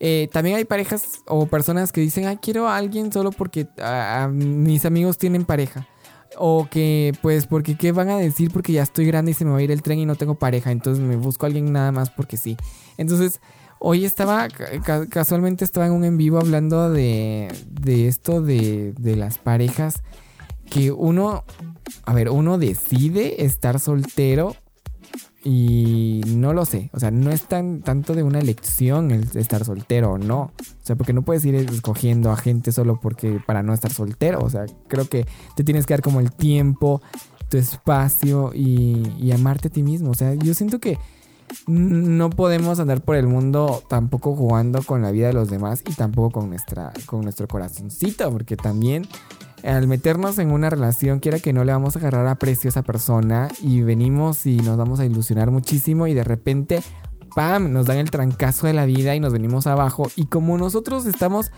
Eh, también hay parejas o personas que dicen, ah, quiero a alguien solo porque mis amigos tienen pareja. O que, pues, porque qué van a decir porque ya estoy grande y se me va a ir el tren y no tengo pareja. Entonces me busco a alguien nada más porque sí. Entonces, Hoy estaba, casualmente estaba en un en vivo hablando de, de esto de, de las parejas que uno, a ver, uno decide estar soltero y no lo sé, o sea, no es tan tanto de una elección el estar soltero o no. O sea, porque no puedes ir escogiendo a gente solo porque para no estar soltero. O sea, creo que te tienes que dar como el tiempo, tu espacio y, y amarte a ti mismo. O sea, yo siento que no podemos andar por el mundo tampoco jugando con la vida de los demás y tampoco con, nuestra, con nuestro corazoncito, porque también al meternos en una relación, quiera que no le vamos a agarrar a precio a esa persona y venimos y nos vamos a ilusionar muchísimo y de repente, ¡pam!, nos dan el trancazo de la vida y nos venimos abajo y como nosotros estamos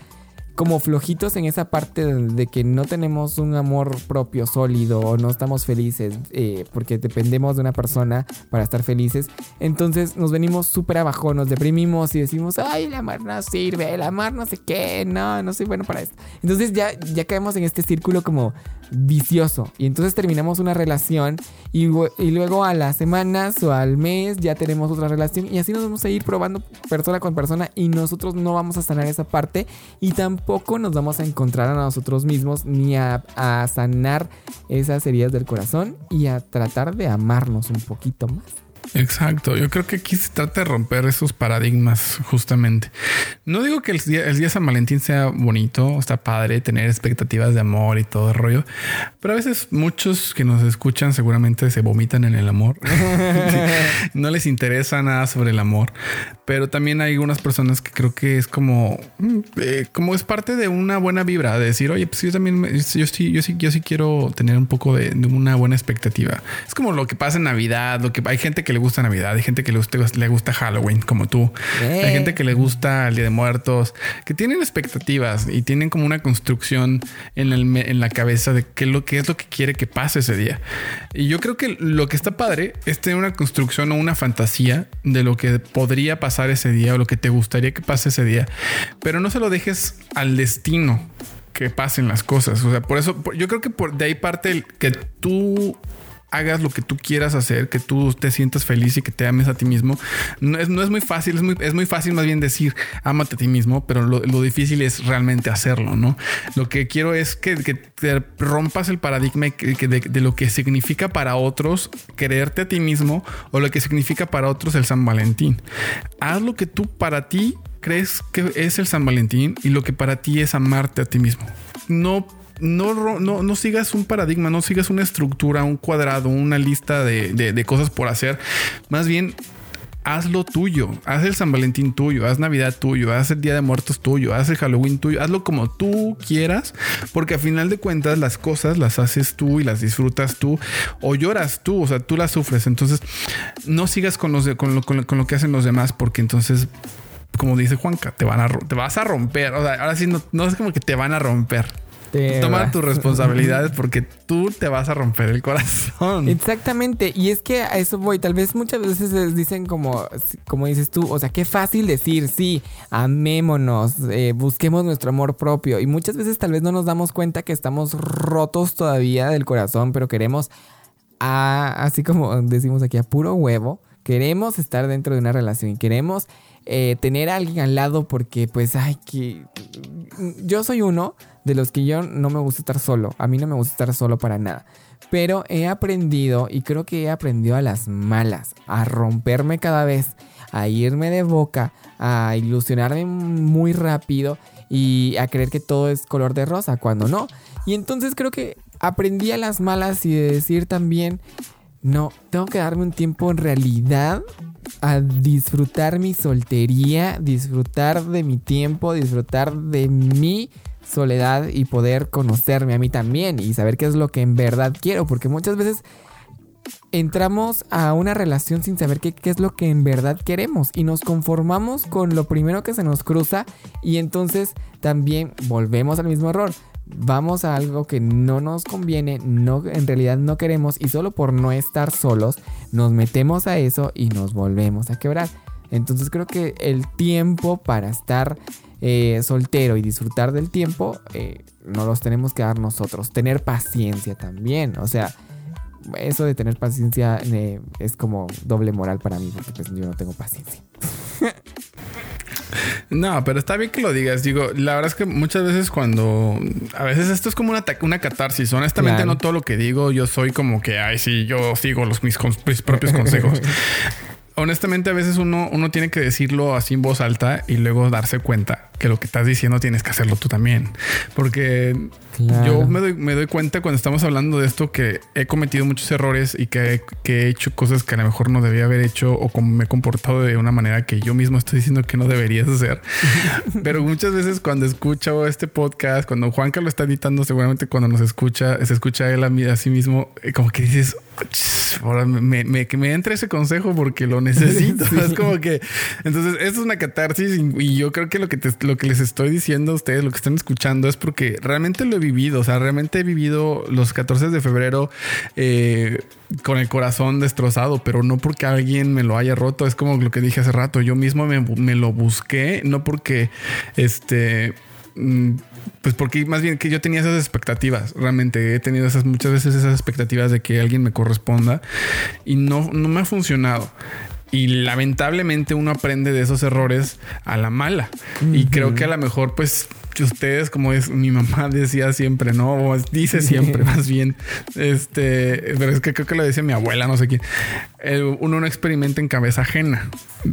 como flojitos en esa parte de, que no tenemos un amor propio sólido o no estamos felices eh, porque dependemos de una persona para estar felices, entonces nos venimos súper abajo, nos deprimimos y decimos, ay, el amor no sirve, el amor no sé qué, no, no soy bueno para esto. Entonces ya, ya caemos en este círculo como vicioso. Y entonces terminamos una relación y, luego a las semanas o al mes ya tenemos otra relación y así nos vamos a ir probando persona con persona y nosotros no vamos a sanar esa parte y tampoco nos vamos a encontrar a nosotros mismos ni a, a sanar esas heridas del corazón y a tratar de amarnos un poquito más. Exacto, yo creo que aquí se trata de romper esos paradigmas justamente. No digo que el día, el día San Valentín sea bonito, está padre tener expectativas de amor y todo el rollo, pero a veces muchos que nos escuchan seguramente se vomitan en el amor. no les interesa nada sobre el amor, pero también hay algunas personas que creo que es como, mm, eh, como es parte de una buena vibra, de decir, oye, pues yo también, yo sí, yo sí, yo sí quiero tener un poco de, de una buena expectativa. Es como lo que pasa en Navidad, lo que hay gente que le gusta Navidad, hay gente que le gusta, le gusta Halloween, como tú. Hay gente que le gusta el Día de Muertos, que tienen expectativas y tienen como una construcción en, el, en la cabeza de qué, lo, qué es lo que quiere que pase ese día. Y yo creo que lo que está padre es tener una construcción o una fantasía de lo que podría pasar ese día o lo que te gustaría que pase ese día, pero no se lo dejes al destino que pasen las cosas. O sea, por eso yo creo que por de ahí parte el que tú hagas lo que tú quieras hacer, que tú te sientas feliz y que te ames a ti mismo. No es, no es muy fácil, es muy, es muy fácil más bien decir amate a ti mismo, pero lo, difícil es realmente hacerlo, ¿no? Lo que quiero es que, te rompas el paradigma de, lo que significa para otros quererte a ti mismo o lo que significa para otros el San Valentín. Haz lo que tú para ti crees que es el San Valentín y lo que para ti es amarte a ti mismo. No no, no, sigas un paradigma, no sigas una estructura, un cuadrado, una lista de, cosas por hacer. Más bien, haz lo tuyo, haz el San Valentín tuyo, haz Navidad tuyo, haz el Día de Muertos tuyo, haz el Halloween tuyo, hazlo como tú quieras, porque a final de cuentas las cosas las haces tú y las disfrutas tú o lloras tú, o sea, tú las sufres. Entonces, no sigas con, los con, lo, con, lo, que hacen los demás, porque entonces como dice Juanca, te van a te vas a romper. O sea, ahora sí no, no es como que te van a romper Toma tus responsabilidades porque tú te vas a romper el corazón. Exactamente. Y es que a eso voy. Tal vez muchas veces dicen como, como dices tú, o sea, qué fácil decir, sí, amémonos, eh, busquemos nuestro amor propio. Y muchas veces tal vez no nos damos cuenta que estamos rotos todavía del corazón, pero queremos, así como decimos aquí, a puro huevo, queremos estar dentro de una relación y queremos eh, tener a alguien al lado porque pues, ay, que yo soy uno de los que yo no me gusta estar solo. A mí no me gusta estar solo para nada. Pero he aprendido, y creo que he aprendido a las malas, a romperme cada vez, a irme de boca, a ilusionarme muy rápido y a creer que todo es color de rosa cuando no. Y entonces creo que aprendí a las malas y de decir también, no, tengo que darme un tiempo en realidad a disfrutar mi soltería, disfrutar de mi tiempo, disfrutar de mi soledad y poder conocerme a mí también y saber qué es lo que en verdad quiero, porque muchas veces entramos a una relación sin saber qué, es lo que en verdad queremos y nos conformamos con lo primero que se nos cruza y entonces también volvemos al mismo error. Vamos a algo que no nos conviene, no, en realidad no queremos y solo por no estar solos nos metemos a eso y nos volvemos a quebrar. Entonces creo que el tiempo para estar eh, soltero y disfrutar del tiempo, eh, no los tenemos que dar nosotros. Tener paciencia también. O sea, eso de tener paciencia eh, es como doble moral para mí, porque pues yo no tengo paciencia. No, pero está bien que lo digas. Digo, la verdad es que muchas veces cuando... A veces esto es como una, una catarsis. Honestamente no todo lo que digo yo soy como que, ay, sí, yo sigo los, mis propios consejos. honestamente a veces uno, uno tiene que decirlo así en voz alta y luego darse cuenta que lo que estás diciendo tienes que hacerlo tú también. Porque yo me doy, me doy, cuenta cuando estamos hablando de esto que he cometido muchos errores y que, he hecho cosas que a lo mejor no debía haber hecho o como me he comportado de una manera que yo mismo estoy diciendo que no deberías hacer. Pero muchas veces cuando escucho este podcast, cuando Juanca lo está editando, seguramente cuando nos escucha, se escucha él a, a sí mismo, eh, como que dices, ahora me, me, entre ese consejo porque lo necesito. Es como que, entonces, es una catarsis y, yo creo que lo que, lo que les estoy diciendo a ustedes, lo que están escuchando es porque realmente lo he vivido. O sea, realmente he vivido los 14 de febrero eh, con el corazón destrozado, pero no porque alguien me lo haya roto. Es como lo que dije hace rato. Yo mismo me, me lo busqué, no porque este mm, pues porque más bien que yo tenía esas expectativas, realmente he tenido esas muchas veces esas expectativas de que alguien me corresponda y no, no me ha funcionado. Y lamentablemente uno aprende de esos errores a la mala. Y creo que a lo mejor pues ustedes, como es mi mamá decía siempre, ¿no? O dice siempre, más bien. Este, pero es que creo que lo dice mi abuela, no sé quién. Uno no experimenta en cabeza ajena.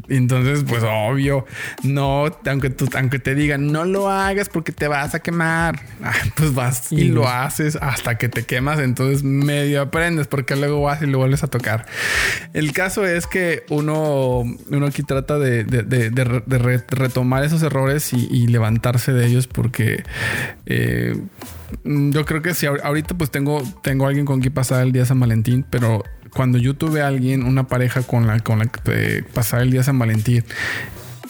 Entonces, pues obvio, no, aunque tú, aunque te digan, no lo hagas porque te vas a quemar, ah, pues vas y lo haces hasta que te quemas. Entonces, medio aprendes porque luego vas y lo vuelves a tocar. El caso es que uno, uno aquí trata de, retomar esos errores y levantarse de ellos porque eh, yo creo que si ahorita pues tengo, tengo alguien con quien pasar el día de San Valentín, pero cuando yo tuve a alguien, una pareja con la, con la que pasar el día de San Valentín,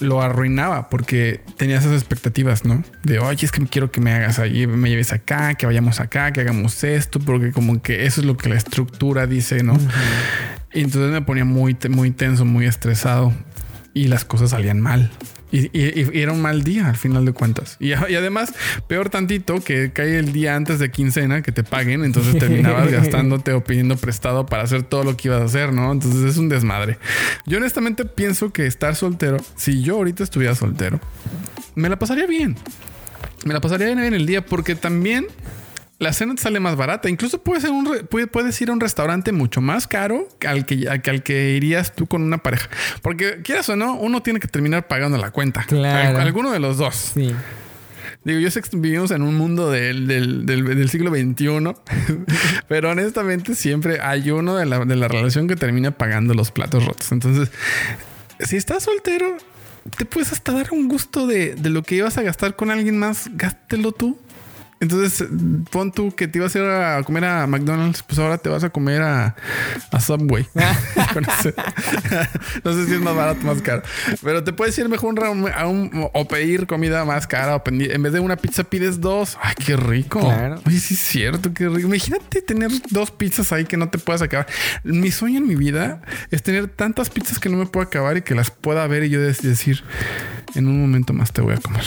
lo arruinaba porque tenía esas expectativas, ¿no? De, oye, es que quiero que me hagas ahí, me lleves acá, que vayamos acá, que hagamos esto, porque como que eso es lo que la estructura dice, ¿no? Y entonces me ponía muy, muy tenso, muy estresado y las cosas salían mal. Y, era un mal día al final de cuentas. Y, además, peor tantito que cae el día antes de quincena que te paguen, entonces terminabas gastándote o pidiendo prestado para hacer todo lo que ibas a hacer, ¿no? Entonces es un desmadre. Yo honestamente pienso que estar soltero, si yo ahorita estuviera soltero, me la pasaría bien. Me la pasaría bien en el día porque también la cena te sale más barata. Incluso puedes, un puedes ir a un restaurante mucho más caro que al que, al que irías tú con una pareja. Porque quieras o no, uno tiene que terminar pagando la cuenta. Claro. Alguno de los dos. Sí. Digo, yo sé que vivimos en un mundo del, del, siglo XXI, pero honestamente siempre hay uno de la, de la relación que termina pagando los platos rotos. Entonces, si estás soltero, te puedes hasta dar un gusto de, de lo que ibas a gastar con alguien más, gástelo tú Entonces, pon tú que te ibas a ir a comer a McDonald's, pues ahora te vas a comer a, a Subway. no sé si es más barato o más caro. Pero te puedes ir mejor a un, o pedir comida más cara. O en vez de una pizza pides dos. Ay, qué rico. Claro. Oye, sí es cierto, qué rico. Imagínate tener dos pizzas ahí que no te puedas acabar. Mi sueño en mi vida es tener tantas pizzas que no me puedo acabar y que las pueda ver y yo decir, en un momento más te voy a comer.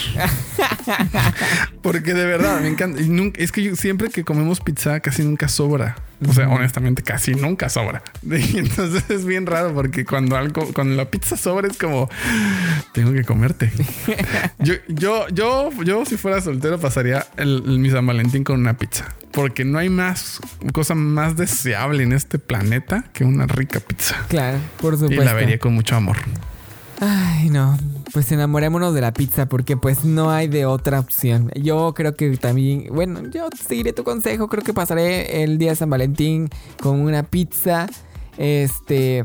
Porque de verdad me encanta. Nunca, es que yo, siempre que comemos pizza casi nunca sobra. O sea, honestamente, casi nunca sobra. Y entonces es bien raro porque cuando algo, cuando la pizza sobra es como tengo que comerte. Yo, yo, yo, yo, si fuera soltero, pasaría el, mi San Valentín con una pizza. Porque no hay más cosa más deseable en este planeta que una rica pizza. Claro, por supuesto. Y la vería con mucho amor. Ay, no. Pues enamorémonos de la pizza porque pues no hay de otra opción. Yo creo que también, bueno, yo seguiré tu consejo. Creo que pasaré el día de San Valentín con una pizza. Este,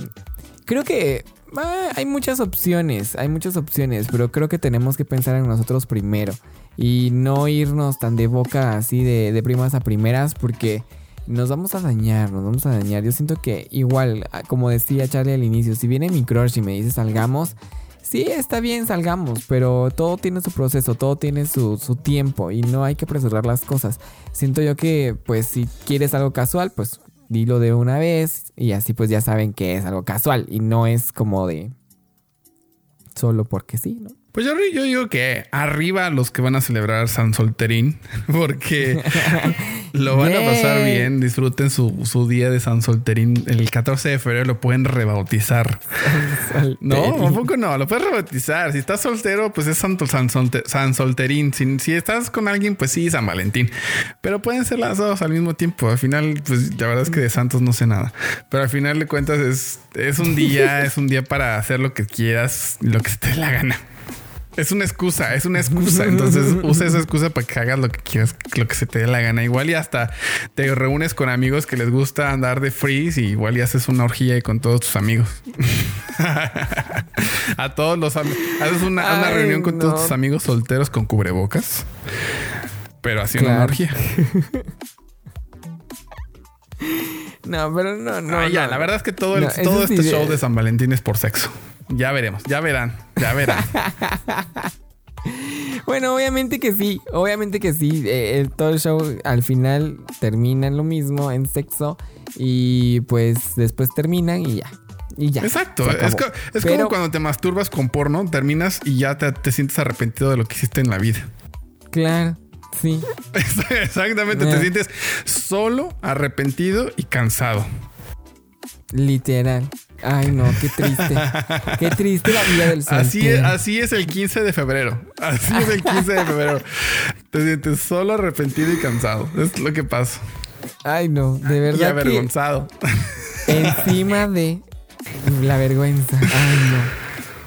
creo que ah, hay muchas opciones, hay muchas opciones, pero creo que tenemos que pensar en nosotros primero y no irnos tan de boca así de, de primas a primeras porque nos vamos a dañar, nos vamos a dañar. Yo siento que igual, ah, como decía Charlie al inicio, si viene mi crush y me dice salgamos, sí, está bien, salgamos, pero todo tiene su proceso, todo tiene su, su, tiempo y no hay que apresurar las cosas. Siento yo que, pues, si quieres algo casual, pues dilo de una vez y así pues ya saben que es algo casual y no es como de solo porque sí, ¿no? Pues yo, yo, digo que arriba los que van a celebrar San Solterín, porque lo van a pasar bien, disfruten su, su, día de San Solterín. El 14 de febrero lo pueden rebautizar. no, un poco no, lo puedes rebautizar. Si estás soltero, pues es San, San, San Solterín. Si, si, estás con alguien, pues sí, San Valentín. Pero pueden ser las dos al mismo tiempo. Al final, pues la verdad es que de santos no sé nada. Pero al final de cuentas es, es un día, es un día para hacer lo que quieras, lo que te dé la gana. Es una excusa, es una excusa. Entonces usa esa excusa para que hagas lo que quieras, lo que se te dé la gana. Igual y hasta te reúnes con amigos que les gusta andar de freeze y igual y haces una orgía con todos tus amigos. a todos los amigos. Haces una, reunión con todos tus amigos solteros con cubrebocas. Pero haciendo una orgía. No, pero no, no. Ah, ya, la verdad es que todo, todo este show de San Valentín es por sexo. Ya veremos, ya verán, ya verán. bueno, obviamente que sí, obviamente que sí. Eh, todo el show al final termina en lo mismo, en sexo. Y pues después terminan y ya. Y ya. Exacto. Es, como cuando te masturbas con porno, terminas y ya te, sientes arrepentido de lo que hiciste en la vida. Claro. Sí. Exactamente, te sientes solo, arrepentido y cansado. Literal. Ay, no, qué triste. qué triste la vida del sol. Así es, así es el 15 de febrero. Así es el 15 de febrero. Te sientes solo, arrepentido y cansado. Es lo que pasa. Ay, no, de verdad. Y avergonzado. encima de la vergüenza. Ay, no.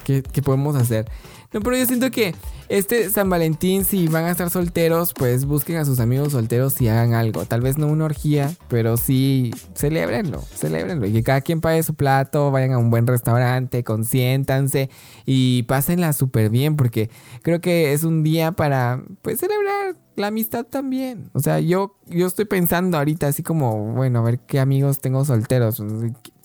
¿Qué, ¿Qué podemos hacer? No, pero yo siento que este San Valentín, si van a estar solteros, pues busquen a sus amigos solteros y hagan algo. Tal vez no una orgía, pero sí celebrenlo, celebrenlo. Y que cada quien pague su plato, vayan a un buen restaurante, consiéntanse y pásenla súper bien, porque creo que es un día para, pues, celebrar la amistad también. O sea, yo, yo estoy pensando ahorita así como, bueno, a ver qué amigos tengo solteros.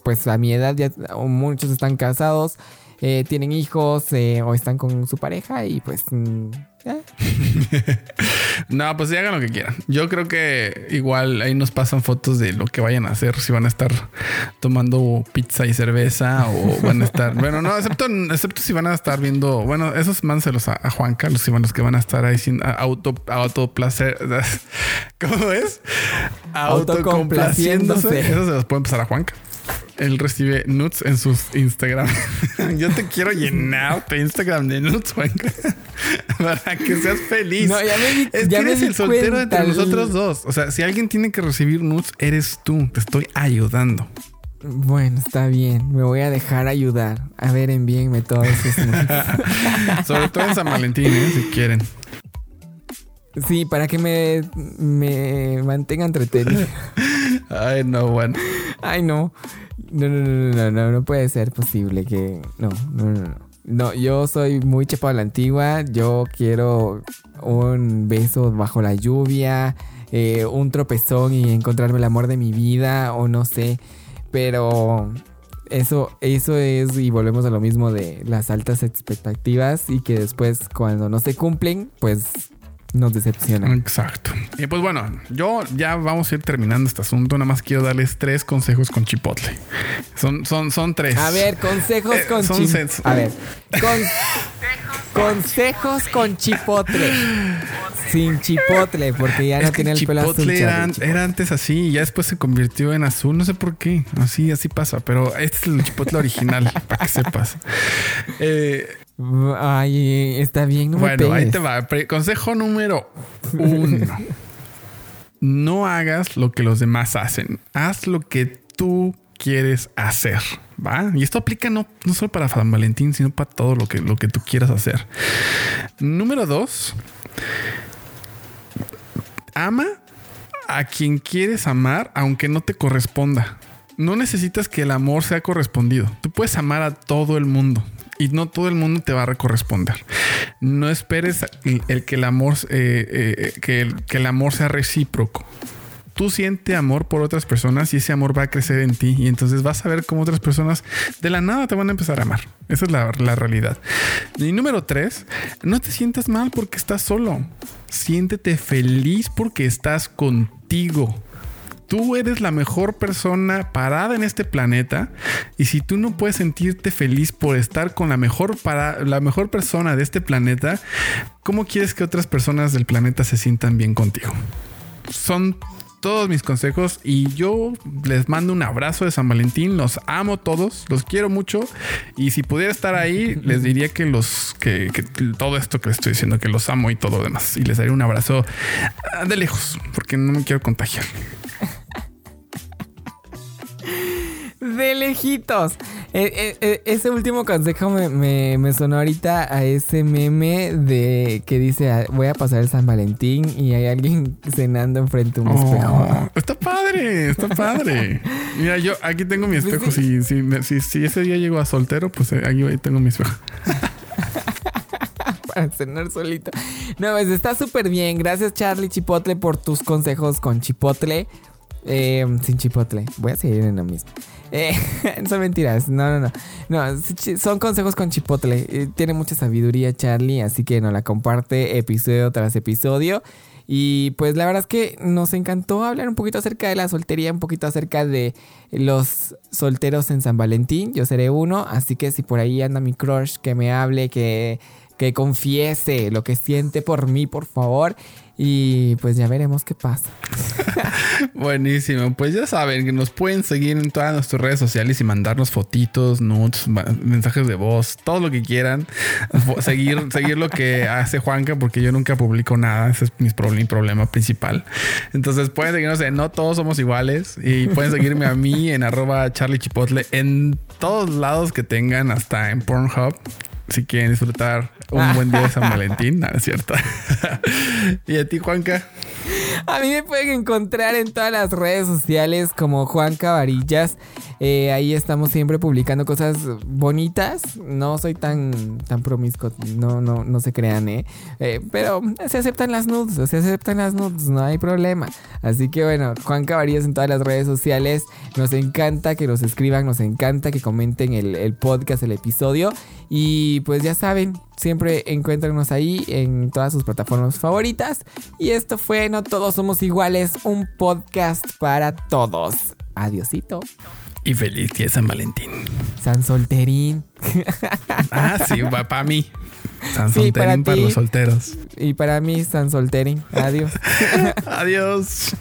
Pues a mi edad ya muchos están casados. Eh, tienen hijos eh, o están con su pareja y pues... Mm, no, pues sí hagan lo que quieran. Yo creo que igual ahí nos pasan fotos de lo que vayan a hacer, si van a estar tomando pizza y cerveza o van a estar, bueno, no, excepto, excepto si van a estar viendo, bueno, esos mánselos a, a Juan Carlos, si van los que van a estar ahí sin auto, autoplacer, ¿cómo es? Autocomplaciéndose. Eso se los puede empezar a Juanca. Él recibe nudes en sus Instagram. Yo te quiero llenar tu Instagram de nudes, para que seas feliz. No, ya me es que eres el soltero entre nosotros dos. O sea, si alguien tiene que recibir nudes, eres tú. Te estoy ayudando. Bueno, está bien. Me voy a dejar ayudar. A ver, envíenme todos esos nudes. Sobre todo en San Valentín, ¿eh? si quieren. Sí, para que me, me mantenga entretenido. Ay, no, bueno. Ay, no. No, no, no, no, no, no puede ser posible que. No, no, no, no. No, yo soy muy chapado a la antigua. Yo quiero un beso bajo la lluvia, eh, un tropezón y encontrarme el amor de mi vida o no sé. Pero eso, eso es, y volvemos a lo mismo de las altas expectativas y que después cuando no se cumplen, pues nos decepcionan. Exacto. Y pues bueno, yo ya vamos a ir terminando este asunto. Nada más quiero darles tres consejos con chipotle. Son, son, son tres. A ver, consejos Eh, con chipotle. A ver, con- consejos con chipotle. Sin chipotle, porque ya no Es tiene el pelo azul. era, era antes así y ya después se convirtió en azul. No sé por qué. Así, así pasa. Pero este es el chipotle original, para que sepas. Eh, Ay, está bien, no bueno, ahí te va. Consejo número uno. No hagas lo que los demás hacen. Haz lo que tú quieres hacer. ¿Va? Y esto aplica no, no solo para San Valentín, sino para todo lo que, lo que tú quieras hacer. Número dos. Ama a quien quieres amar, aunque no te corresponda. No necesitas que el amor sea correspondido. Tú puedes amar a todo el mundo y no todo el mundo te va a corresponder. No esperes el, que el amor eh, eh, que, el, que el amor sea recíproco. Tú siente amor por otras personas y ese amor va a crecer en ti y entonces vas a ver cómo otras personas de la nada te van a empezar a amar. Esa es la, la realidad. Y número tres, no te sientas mal porque estás solo. Siéntete feliz porque estás contigo. Tú eres la mejor persona parada en este planeta y si tú no puedes sentirte feliz por estar con la mejor para la mejor persona de este planeta, ¿cómo quieres que otras personas del planeta se sientan bien contigo? Son todos mis consejos y yo les mando un abrazo de San Valentín. Los amo todos, los quiero mucho y si pudiera estar ahí les diría que los que, todo esto que les estoy diciendo que los amo y todo lo demás y les daría un abrazo ah, de lejos porque no me quiero contagiar. De lejitos. Eh, eh, eh, ese último consejo me, me- me sonó ahorita a ese meme de que dice ah, voy a pasar el San Valentín y hay alguien cenando enfrente de un espejo. Oh, está padre, está padre. Mira, yo aquí tengo mi espejo. Si, si, si, si ese día llego a soltero, pues ahí tengo mi espejo. para cenar solito. No, pues está súper bien. Gracias, Charlie Chipotle, por tus consejos con Chipotle. Eh, sin Chipotle. Voy a seguir en lo mismo. Eh, son mentiras. No, no, no. No, son consejos con Chipotle. Eh, tiene mucha sabiduría, Charlie. Así que nos la comparte episodio tras episodio. Y pues la verdad es que nos encantó hablar un poquito acerca de la soltería, un poquito acerca de los solteros en San Valentín. Yo seré uno, así que si por ahí anda mi crush, que me hable, que, que confiese lo que siente por mí, por favor. Y pues ya veremos qué pasa. Buenísimo. Pues ya saben que nos pueden seguir en todas nuestras redes sociales y mandarnos fotitos, ma- mensajes de voz, todo lo que quieran. Seguir, seguir lo que hace Juanca, porque yo nunca publico nada. Ese es mi problema principal. Entonces pueden seguirnos en No Todos Somos Iguales y pueden seguirme a mí en arroba Charlie Chipotle en todos lados que tengan, hasta en Pornhub. Si quieren disfrutar un buen día de San Valentín, es cierto. y a ti, Juanca. A mí me pueden encontrar en todas las redes sociales como Juan Cabarillas. Eh, ahí estamos siempre publicando cosas bonitas. No soy tan, tan promiscuo, no, no, no se crean, ¿eh? Eh, Pero se aceptan las nudes, se aceptan las nudes, no hay problema. Así que bueno, Juan Cabarillas en todas las redes sociales. Nos encanta que nos escriban, nos encanta que comenten el, el podcast, el episodio. Y pues ya saben, siempre encuéntranos ahí en todas sus plataformas favoritas. Y esto fue No Todos Somos Iguales, un podcast para todos. Adiosito. Y feliz día San Valentín. San Solterín. Ah, sí, va para mí. San Sí, para Solterín para, ti. los solteros. Y para mí, San Solterín. Adiós. Adiós.